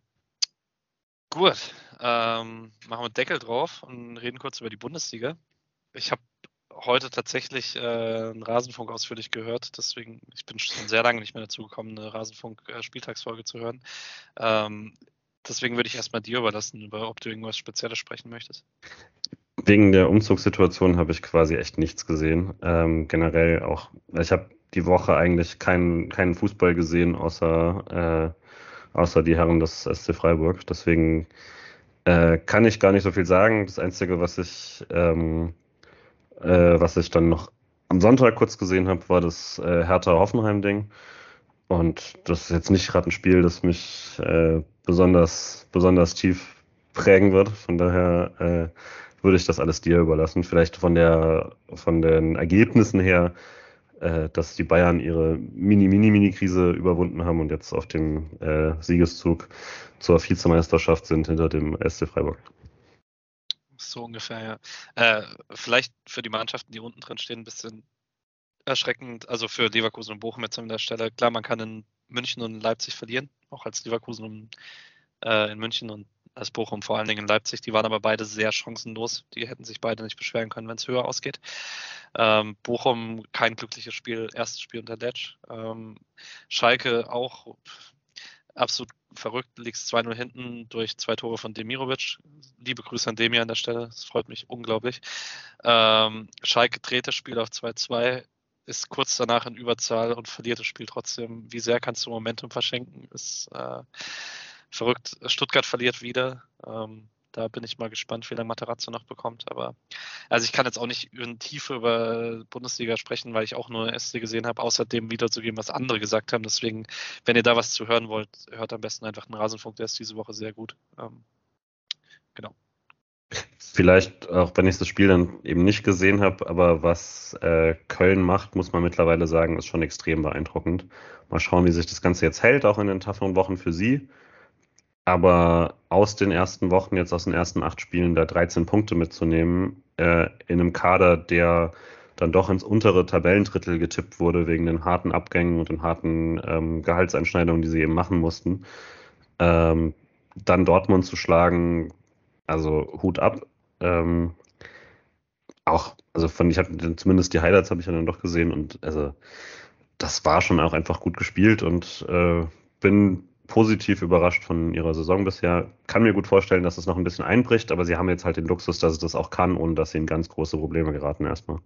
gut, ähm, machen wir Deckel drauf und reden kurz über die Bundesliga. Ich habe heute tatsächlich äh, einen Rasenfunk ausführlich gehört. Deswegen, ich bin schon sehr lange nicht mehr dazu gekommen, eine Rasenfunk-Spieltagsfolge zu hören. Ähm, deswegen würde ich erstmal dir überlassen, über ob du irgendwas Spezielles sprechen möchtest. Wegen der Umzugssituation habe ich quasi echt nichts gesehen. Ähm, generell auch, ich habe die Woche eigentlich keinen, keinen Fußball gesehen, außer, äh, außer die Herren des SC Freiburg. Deswegen äh, kann ich gar nicht so viel sagen. Das Einzige, was ich ähm, äh, was ich dann noch am Sonntag kurz gesehen habe, war das äh, Hertha-Hoffenheim-Ding. Und das ist jetzt nicht gerade ein Spiel, das mich äh, besonders, besonders tief prägen wird. Von daher äh, würde ich das alles dir überlassen. Vielleicht von, der, von den Ergebnissen her, äh, dass die Bayern ihre Mini-Mini-Mini-Krise überwunden haben und jetzt auf dem äh, Siegeszug zur Vizemeisterschaft sind hinter dem SC Freiburg. So ungefähr, ja. Äh, vielleicht für die Mannschaften, die unten drin stehen, ein bisschen erschreckend. Also für Leverkusen und Bochum jetzt an der Stelle. Klar, man kann in München und Leipzig verlieren, auch als Leverkusen und, äh, in München und als Bochum vor allen Dingen in Leipzig. Die waren aber beide sehr chancenlos. Die hätten sich beide nicht beschweren können, wenn es höher ausgeht. Ähm, Bochum kein glückliches Spiel, erstes Spiel unter Letsch. Ähm, Schalke auch absolut verrückt, liegst 2-0 hinten durch zwei Tore von Demirovic. Liebe Grüße an Demir an der Stelle, das freut mich unglaublich. Ähm, Schalke dreht das Spiel auf 2-2, ist kurz danach in Überzahl und verliert das Spiel trotzdem. Wie sehr kannst du Momentum verschenken? Ist äh, verrückt. Stuttgart verliert wieder. Ähm, da bin ich mal gespannt, wie lange Materazzo noch bekommt. Aber also ich kann jetzt auch nicht in Tiefe über Bundesliga sprechen, weil ich auch nur SC gesehen habe, außer dem wiederzugeben, was andere gesagt haben. Deswegen, wenn ihr da was zu hören wollt, hört am besten einfach einen Rasenfunk, der ist diese Woche sehr gut. Ähm, genau. Vielleicht, auch wenn ich das Spiel dann eben nicht gesehen habe, aber was äh, Köln macht, muss man mittlerweile sagen, ist schon extrem beeindruckend. Mal schauen, wie sich das Ganze jetzt hält, auch in den taffen Wochen für sie. Aber aus den ersten Wochen, jetzt aus den ersten acht Spielen, da 13 Punkte mitzunehmen, äh, in einem Kader, der dann doch ins untere Tabellendrittel getippt wurde, wegen den harten Abgängen und den harten ähm, Gehaltseinschneidungen, die sie eben machen mussten, ähm, dann Dortmund zu schlagen, also Hut ab. Ähm, auch, also von, ich habe zumindest die Highlights habe ich dann doch gesehen und also das war schon auch einfach gut gespielt und äh, bin positiv überrascht von ihrer Saison bisher. Kann mir gut vorstellen, dass es noch ein bisschen einbricht, aber sie haben jetzt halt den Luxus, dass es das auch kann, ohne dass sie in ganz große Probleme geraten erstmal.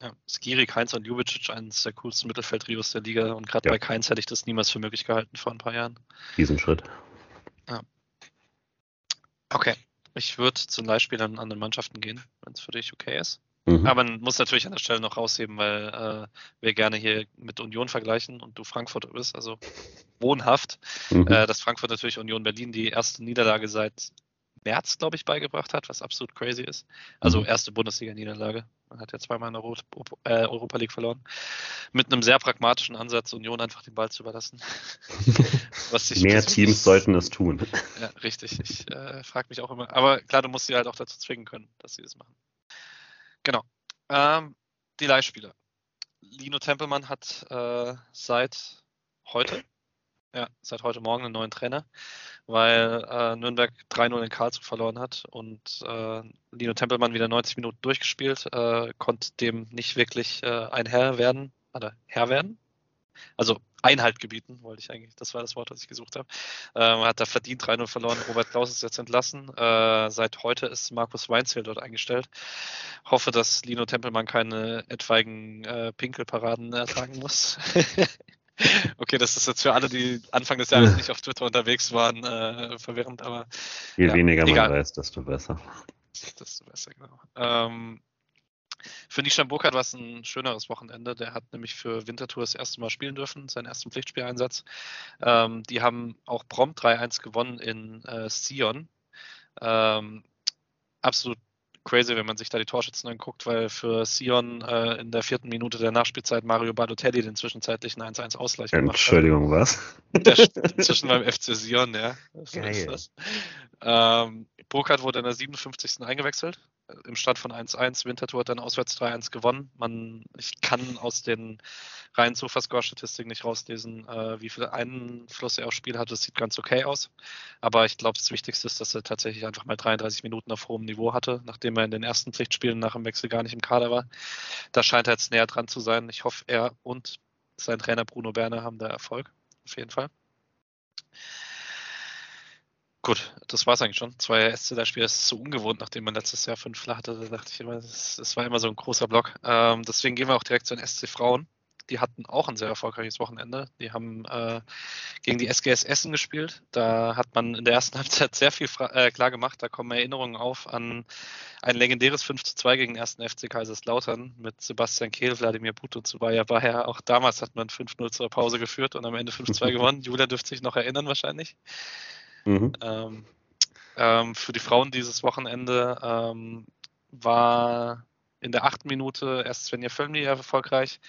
Ja, Skirik, Heinz und Ljubicic, eines der coolsten Mittelfeldtrios der Liga und gerade ja. bei Keins hätte ich das niemals für möglich gehalten vor ein paar Jahren. Riesenschritt. Ja. Okay, ich würde zu den Leihspielern an den Mannschaften gehen, wenn es für dich okay ist. Mhm. Aber man muss natürlich an der Stelle noch rausheben, weil äh, wir gerne hier mit Union vergleichen und du Frankfurt bist, also wohnhaft, mhm. äh, dass Frankfurt natürlich Union Berlin die erste Niederlage seit März, glaube ich, beigebracht hat, was absolut crazy ist. Also mhm. erste Bundesliga-Niederlage. Man hat ja zweimal in der Euro äh, Europa League verloren. Mit einem sehr pragmatischen Ansatz, Union einfach den Ball zu überlassen. Mehr Teams sollten es tun. Ja, richtig. Ich äh, frage mich auch immer. Aber klar, du musst sie halt auch dazu zwingen können, dass sie das machen. Genau. Ähm, die Leihspieler. Lino Tempelmann hat äh, seit heute, ja, seit heute Morgen einen neuen Trainer, weil äh, Nürnberg 3-0 in Karlsruhe verloren hat und äh, Lino Tempelmann wieder 90 Minuten durchgespielt, äh, konnte dem nicht wirklich äh, ein Herr werden, oder Herr werden. Also Einhalt gebieten, wollte ich eigentlich. Das war das Wort, was ich gesucht habe. Ähm, hat da verdient 3-0 verloren. Robert Klaus ist jetzt entlassen. Äh, seit heute ist Markus Weinzel dort eingestellt. Hoffe, dass Lino Tempelmann keine etwaigen äh, Pinkelparaden ertragen muss. okay, das ist jetzt für alle, die Anfang des Jahres nicht auf Twitter unterwegs waren, äh, verwirrend, aber. Je ja, weniger egal. man weiß, desto besser. Desto besser, genau. Ähm, für Nishan Burkhardt war es ein schöneres Wochenende. Der hat nämlich für Winterthur das erste Mal spielen dürfen, seinen ersten Pflichtspieleinsatz. Ähm, die haben auch prompt 3-1 gewonnen in äh, Sion. Ähm, absolut crazy, wenn man sich da die Torschützen anguckt, weil für Sion äh, in der vierten Minute der Nachspielzeit Mario Balotelli den zwischenzeitlichen 1-1 Ausgleich gemacht Entschuldigung, hat. was? Der, zwischen beim FC Sion, ja. So Geil. Ähm, Burkhardt wurde in der 57. eingewechselt im Stand von 1-1. Winterthur hat dann auswärts 3-1 gewonnen. Man, ich kann aus den reinen Sofascore-Statistiken nicht rauslesen, äh, wie viel Einfluss er aufs Spiel hat. Das sieht ganz okay aus. Aber ich glaube, das Wichtigste ist, dass er tatsächlich einfach mal 33 Minuten auf hohem Niveau hatte, nachdem er in den ersten Pflichtspielen nach dem Wechsel gar nicht im Kader war. Da scheint er jetzt näher dran zu sein. Ich hoffe, er und sein Trainer Bruno Berner haben da Erfolg. Auf jeden Fall. Gut, das war es eigentlich schon. Zwei SC-Spiele ist so ungewohnt, nachdem man letztes Jahr fünf hatte. Da dachte ich immer, das, das war immer so ein großer Block. Ähm, deswegen gehen wir auch direkt zu den SC Frauen. Die hatten auch ein sehr erfolgreiches Wochenende. Die haben äh, gegen die SGS Essen gespielt. Da hat man in der ersten Halbzeit sehr viel äh, klar gemacht. Da kommen Erinnerungen auf an ein legendäres 5 zu 2 gegen den ersten FC Kaiserslautern mit Sebastian Kehl, Wladimir Puto zu Bayer. War auch damals hat man 5-0 zur Pause geführt und am Ende 5-2 gewonnen. Julia dürfte sich noch erinnern wahrscheinlich. Mhm. Ähm, ähm, für die Frauen dieses Wochenende ähm, war in der achten Minute erst Svenja Völmli erfolgreich.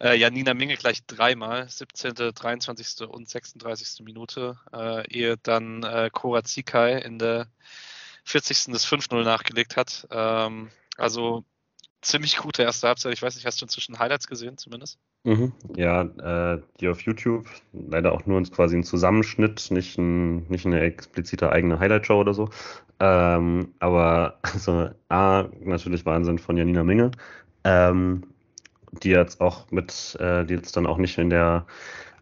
Äh, Janina Minge gleich dreimal, 17., 23. und 36. Minute, äh, ehe dann äh, Cora Zikai in der 40. des 5-0 nachgelegt hat. Ähm, also ziemlich gute erste Halbzeit. Ich weiß nicht, hast du inzwischen Highlights gesehen zumindest? Mhm. Ja, äh, die auf YouTube, leider auch nur quasi ein Zusammenschnitt, nicht, ein, nicht eine explizite eigene Highlight-Show oder so. Ähm, aber also A, natürlich Wahnsinn von Janina Minge, ähm, die jetzt auch mit, äh, die jetzt dann auch nicht in der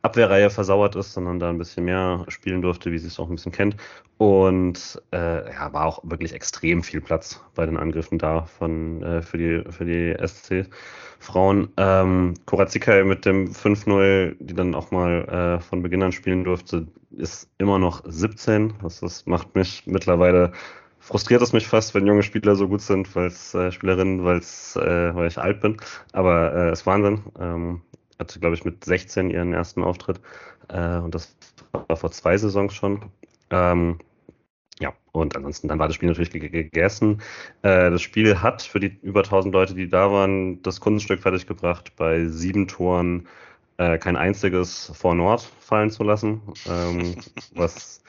Abwehrreihe versauert ist, sondern da ein bisschen mehr spielen durfte, wie sie es auch ein bisschen kennt. Und äh, ja, war auch wirklich extrem viel Platz bei den Angriffen da von, äh, für, die, für die SC-Frauen. Ähm, Korazikai mit dem 5-0, die dann auch mal äh, von Beginn an spielen durfte, ist immer noch 17. Das, das macht mich mittlerweile frustriert es mich fast, wenn junge Spieler so gut sind, weil's, äh, Spielerinnen, weil's, äh, weil ich alt bin. Aber äh, ist Wahnsinn. Ähm, hatte, glaube ich, mit 16 ihren ersten Auftritt. Äh, und das war vor zwei Saisons schon. Ähm, ja, und ansonsten dann war das Spiel natürlich gegessen. Äh, das Spiel hat für die über 1000 Leute, die da waren, das Kunststück fertiggebracht, bei sieben Toren äh, kein einziges vor Nord fallen zu lassen, ähm, was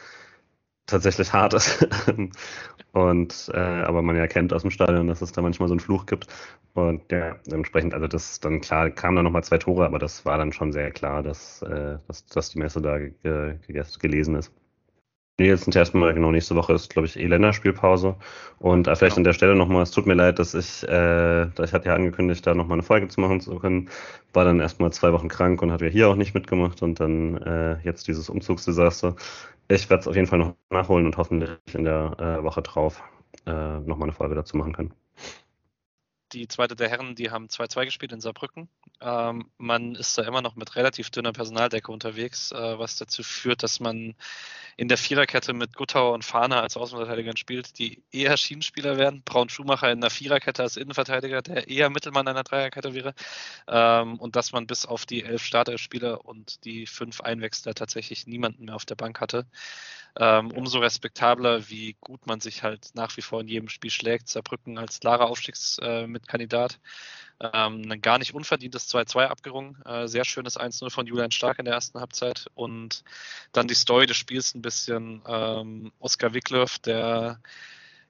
tatsächlich hart ist. Und äh, aber man ja kennt aus dem Stadion, dass es da manchmal so einen Fluch gibt. Und ja, dementsprechend, also das dann klar, kamen da nochmal zwei Tore, aber das war dann schon sehr klar, dass, äh, dass, dass die Messe da ge gelesen ist. Sind erstmal, genau, nächste Woche ist, glaube ich, eh Länderspielpause. Und äh, vielleicht genau. an der Stelle nochmal, es tut mir leid, dass ich, äh, ich hatte ja angekündigt, da nochmal eine Folge zu machen zu können, war dann erstmal zwei Wochen krank und hat ja hier auch nicht mitgemacht und dann äh, jetzt dieses Umzugsdesaster. Ich werde es auf jeden Fall noch nachholen und hoffentlich in der äh, Woche drauf äh, nochmal eine Folge dazu machen können. Die zweite der Herren, die haben 2-2 gespielt in Saarbrücken. Ähm, man ist da immer noch mit relativ dünner Personaldecke unterwegs, äh, was dazu führt, dass man in der Viererkette mit Guttauer und Fahner als Außenverteidigern spielt, die eher Schienenspieler werden. Braun Schumacher in der Viererkette als Innenverteidiger, der eher Mittelmann einer Dreierkette wäre. Ähm, und dass man bis auf die elf Starterspieler und die fünf Einwechsler tatsächlich niemanden mehr auf der Bank hatte. Ähm, umso respektabler, wie gut man sich halt nach wie vor in jedem Spiel schlägt. Saarbrücken als klarer Aufstiegsmitkandidat. Äh, ähm, ein gar nicht unverdientes 2-2 abgerungen. Äh, sehr schönes 1-0 von Julian Stark in der ersten Halbzeit. Und dann die Story des Spiels ein bisschen. Ähm, Oskar Wiklöf, der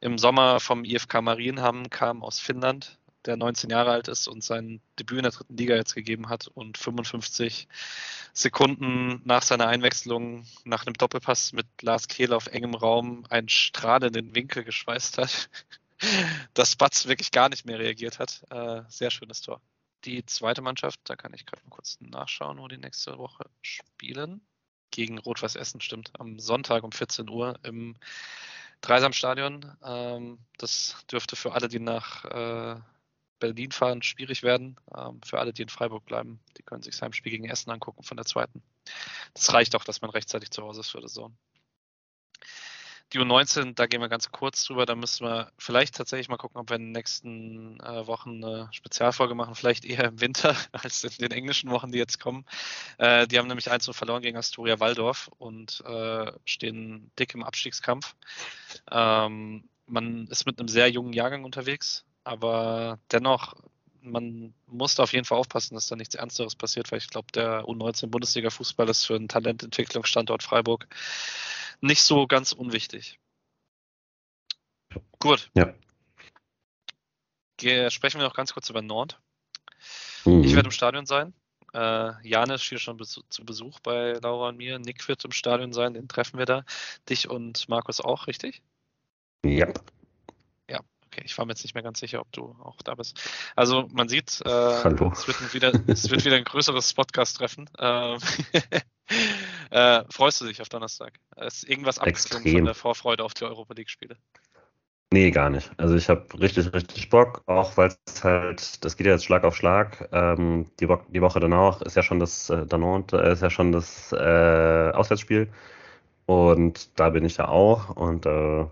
im Sommer vom IFK Marienhamm kam aus Finnland, der 19 Jahre alt ist und sein Debüt in der dritten Liga jetzt gegeben hat und 55 Sekunden nach seiner Einwechslung nach einem Doppelpass mit Lars Kehl auf engem Raum einen strahlenden Winkel geschweißt hat dass Batz wirklich gar nicht mehr reagiert hat. Äh, sehr schönes Tor. die zweite Mannschaft, da kann ich gerade mal kurz nachschauen, wo die nächste Woche spielen. Gegen Rot-Weiß Essen, stimmt. Am Sonntag um 14 Uhr im Dreisamstadion. Ähm, das dürfte für alle, die nach äh, Berlin fahren, schwierig werden. Ähm, für alle, die in Freiburg bleiben, die können sich das Heimspiel gegen Essen angucken von der zweiten. Das reicht auch, dass man rechtzeitig zu Hause ist für das Zone. Die U19, da gehen wir ganz kurz drüber. Da müssen wir vielleicht tatsächlich mal gucken, ob wir in den nächsten äh, Wochen eine Spezialfolge machen. Vielleicht eher im Winter als in den englischen Wochen, die jetzt kommen. Äh, die haben nämlich 1 verloren gegen Astoria Waldorf und äh, stehen dick im Abstiegskampf. Ähm, man ist mit einem sehr jungen Jahrgang unterwegs, aber dennoch man muss da auf jeden Fall aufpassen, dass da nichts Ernsteres passiert, weil ich glaube, der U19 Bundesliga Fußball ist für einen Talententwicklungsstandort Freiburg nicht so ganz unwichtig. Gut. Ja. Ge sprechen wir noch ganz kurz über Nord. Mhm. Ich werde im Stadion sein. Äh, Jan ist hier schon besu zu Besuch bei Laura und mir. Nick wird im Stadion sein, den treffen wir da. Dich und Markus auch, richtig? Ja. Ja, okay. Ich war mir jetzt nicht mehr ganz sicher, ob du auch da bist. Also man sieht, äh, es, wird wieder, es wird wieder ein größeres Podcast-Treffen. Ähm, äh, freust du dich auf Donnerstag? Ist irgendwas abgeklungen von der Vorfreude auf die Europa League-Spiele? Nee, gar nicht. Also ich habe richtig, richtig Bock, auch weil es halt, das geht ja jetzt Schlag auf Schlag. Ähm, die, Wo die, Woche danach ist ja schon das äh, Danont, äh, ist ja schon das äh, Auswärtsspiel. Und da bin ich ja auch. Und äh,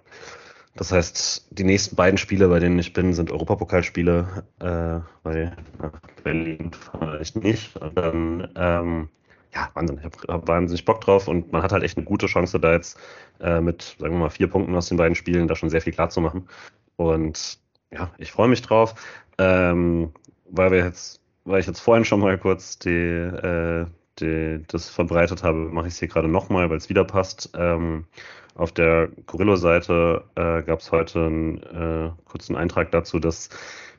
das heißt, die nächsten beiden Spiele, bei denen ich bin, sind Europapokalspiele, äh, weil nach Berlin fahre ich nicht. Und dann ähm, ja, Wahnsinn. Ich habe hab wahnsinnig Bock drauf und man hat halt echt eine gute Chance, da jetzt äh, mit, sagen wir mal, vier Punkten aus den beiden Spielen da schon sehr viel klar zu machen. Und ja, ich freue mich drauf, ähm, weil wir jetzt, weil ich jetzt vorhin schon mal kurz die, äh, die, das verbreitet habe, mache ich es hier gerade nochmal, weil es wieder passt. Ähm, auf der Corillo-Seite äh, gab es heute einen äh, kurzen Eintrag dazu, dass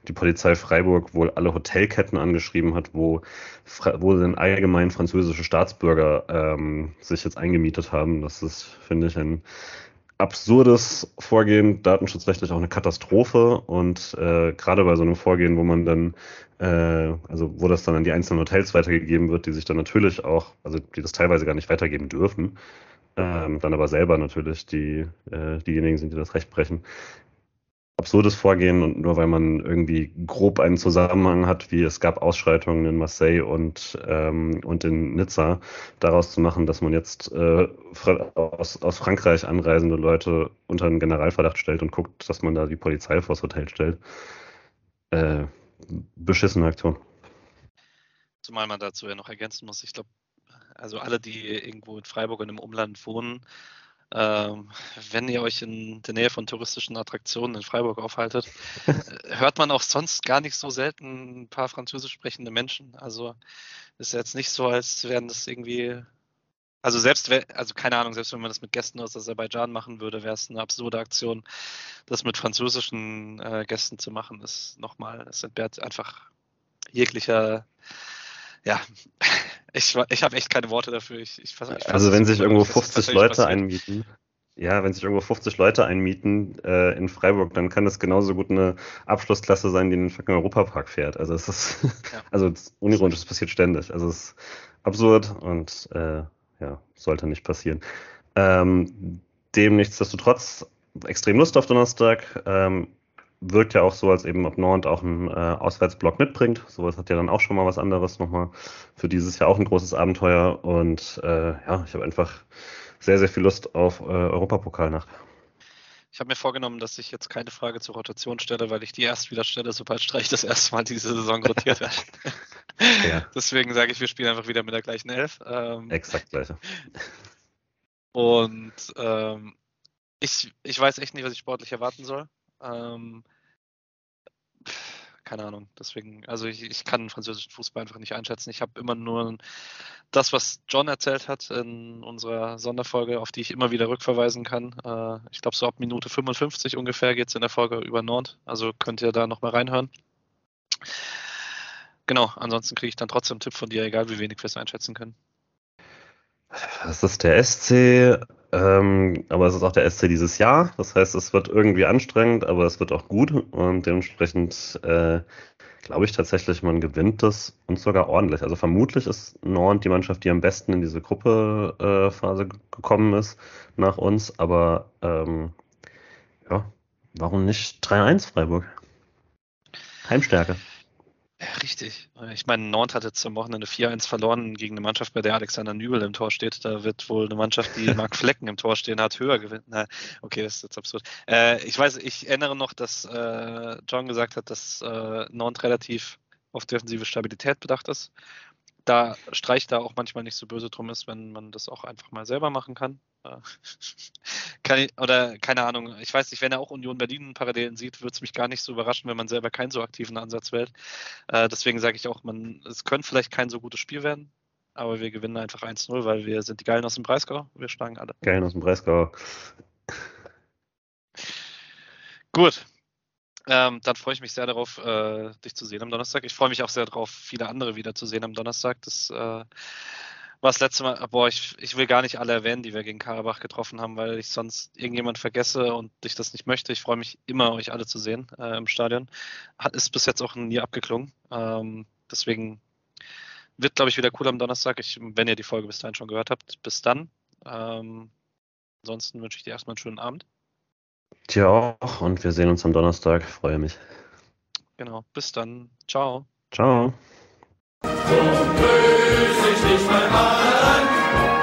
die Polizei Freiburg wohl alle Hotelketten angeschrieben hat, wo, wo denn allgemein französische Staatsbürger ähm, sich jetzt eingemietet haben. Das ist, finde ich, ein absurdes Vorgehen, datenschutzrechtlich auch eine Katastrophe. Und äh, gerade bei so einem Vorgehen, wo man dann, äh, also wo das dann an die einzelnen Hotels weitergegeben wird, die sich dann natürlich auch, also die das teilweise gar nicht weitergeben dürfen, ähm, dann aber selber natürlich die, äh, diejenigen sind, die das Recht brechen, absurdes Vorgehen und nur weil man irgendwie grob einen Zusammenhang hat, wie es gab Ausschreitungen in Marseille und, ähm, und in Nizza, daraus zu machen, dass man jetzt äh, aus, aus Frankreich anreisende Leute unter einen Generalverdacht stellt und guckt, dass man da die Polizei vors Hotel stellt. Äh, beschissene Aktion. Zumal man dazu ja noch ergänzen muss, ich glaube, also alle, die irgendwo in Freiburg und im Umland wohnen, wenn ihr euch in der Nähe von touristischen Attraktionen in Freiburg aufhaltet, äh, hört man auch sonst gar nicht so selten ein paar französisch sprechende Menschen. Also ist jetzt nicht so, als wären das irgendwie, also selbst, also keine Ahnung, selbst wenn man das mit Gästen aus Aserbaidschan machen würde, wäre es eine absurde Aktion, das mit französischen äh, Gästen zu machen. ist nochmal, es entbehrt einfach jeglicher ja, ich, ich habe echt keine Worte dafür. Ich, ich fass, ich also wenn sich irgendwo 50 Leute passiert. einmieten, ja, wenn sich irgendwo 50 Leute einmieten äh, in Freiburg, dann kann das genauso gut eine Abschlussklasse sein, die in den fucking Europapark fährt. Also es ist, ja. also unironisch, das passiert ständig. Also es ist absurd und äh, ja, sollte nicht passieren. Ähm, dem nichtsdestotrotz extrem Lust auf Donnerstag. Ähm, wirkt ja auch so, als eben ob Nord auch einen äh, Auswärtsblock mitbringt. Sowas hat ja dann auch schon mal was anderes nochmal für dieses Jahr auch ein großes Abenteuer. Und äh, ja, ich habe einfach sehr, sehr viel Lust auf äh, Europapokalnacht. Ich habe mir vorgenommen, dass ich jetzt keine Frage zur Rotation stelle, weil ich die erst wieder stelle, sobald Streich das erste Mal diese Saison rotiert wird. ja. Deswegen sage ich, wir spielen einfach wieder mit der gleichen Elf. Ähm, Exakt gleiche. Und ähm, ich, ich weiß echt nicht, was ich sportlich erwarten soll. Ähm, keine Ahnung. Deswegen, also ich, ich kann französischen Fußball einfach nicht einschätzen. Ich habe immer nur das, was John erzählt hat in unserer Sonderfolge, auf die ich immer wieder rückverweisen kann. Äh, ich glaube, so ab Minute 55 ungefähr geht es in der Folge über Nord. Also könnt ihr da nochmal reinhören. Genau, ansonsten kriege ich dann trotzdem einen Tipp von dir, egal wie wenig wir es einschätzen können. Das ist der SC, ähm, aber es ist auch der SC dieses Jahr. Das heißt, es wird irgendwie anstrengend, aber es wird auch gut und dementsprechend äh, glaube ich tatsächlich, man gewinnt das und sogar ordentlich. Also vermutlich ist Nord die Mannschaft, die am besten in diese Gruppephase äh, gekommen ist nach uns. Aber ähm, ja, warum nicht 3-1 Freiburg? Heimstärke. Ja, richtig. Ich meine, Nord hat jetzt zum Wochenende 4-1 verloren gegen eine Mannschaft, bei der Alexander Nübel im Tor steht. Da wird wohl eine Mannschaft, die Marc Flecken im Tor stehen hat, höher gewinnen. Na, okay, das ist jetzt absurd. Äh, ich weiß, ich erinnere noch, dass äh, John gesagt hat, dass äh, Nord relativ auf defensive Stabilität bedacht ist. Da Streich da auch manchmal nicht so böse drum ist, wenn man das auch einfach mal selber machen kann. Kann ich, oder keine Ahnung, ich weiß nicht, wenn er auch Union Berlin Parallelen sieht, würde es mich gar nicht so überraschen, wenn man selber keinen so aktiven Ansatz wählt. Äh, deswegen sage ich auch, man, es könnte vielleicht kein so gutes Spiel werden, aber wir gewinnen einfach 1-0, weil wir sind die Geilen aus dem Breisgau. Wir schlagen alle. Geilen aus dem Breisgau. Gut. Ähm, dann freue ich mich sehr darauf, äh, dich zu sehen am Donnerstag. Ich freue mich auch sehr darauf, viele andere wieder zu sehen am Donnerstag. Das äh, war das letzte Mal, boah, ich, ich will gar nicht alle erwähnen, die wir gegen Karabach getroffen haben, weil ich sonst irgendjemand vergesse und ich das nicht möchte. Ich freue mich immer, euch alle zu sehen äh, im Stadion. Hat, ist bis jetzt auch nie abgeklungen. Ähm, deswegen wird, glaube ich, wieder cool am Donnerstag. Ich, wenn ihr die Folge bis dahin schon gehört habt, bis dann. Ähm, ansonsten wünsche ich dir erstmal einen schönen Abend. Dir auch und wir sehen uns am Donnerstag. Freue mich. Genau, bis dann. Ciao. Ciao. So löse ich dich mal an.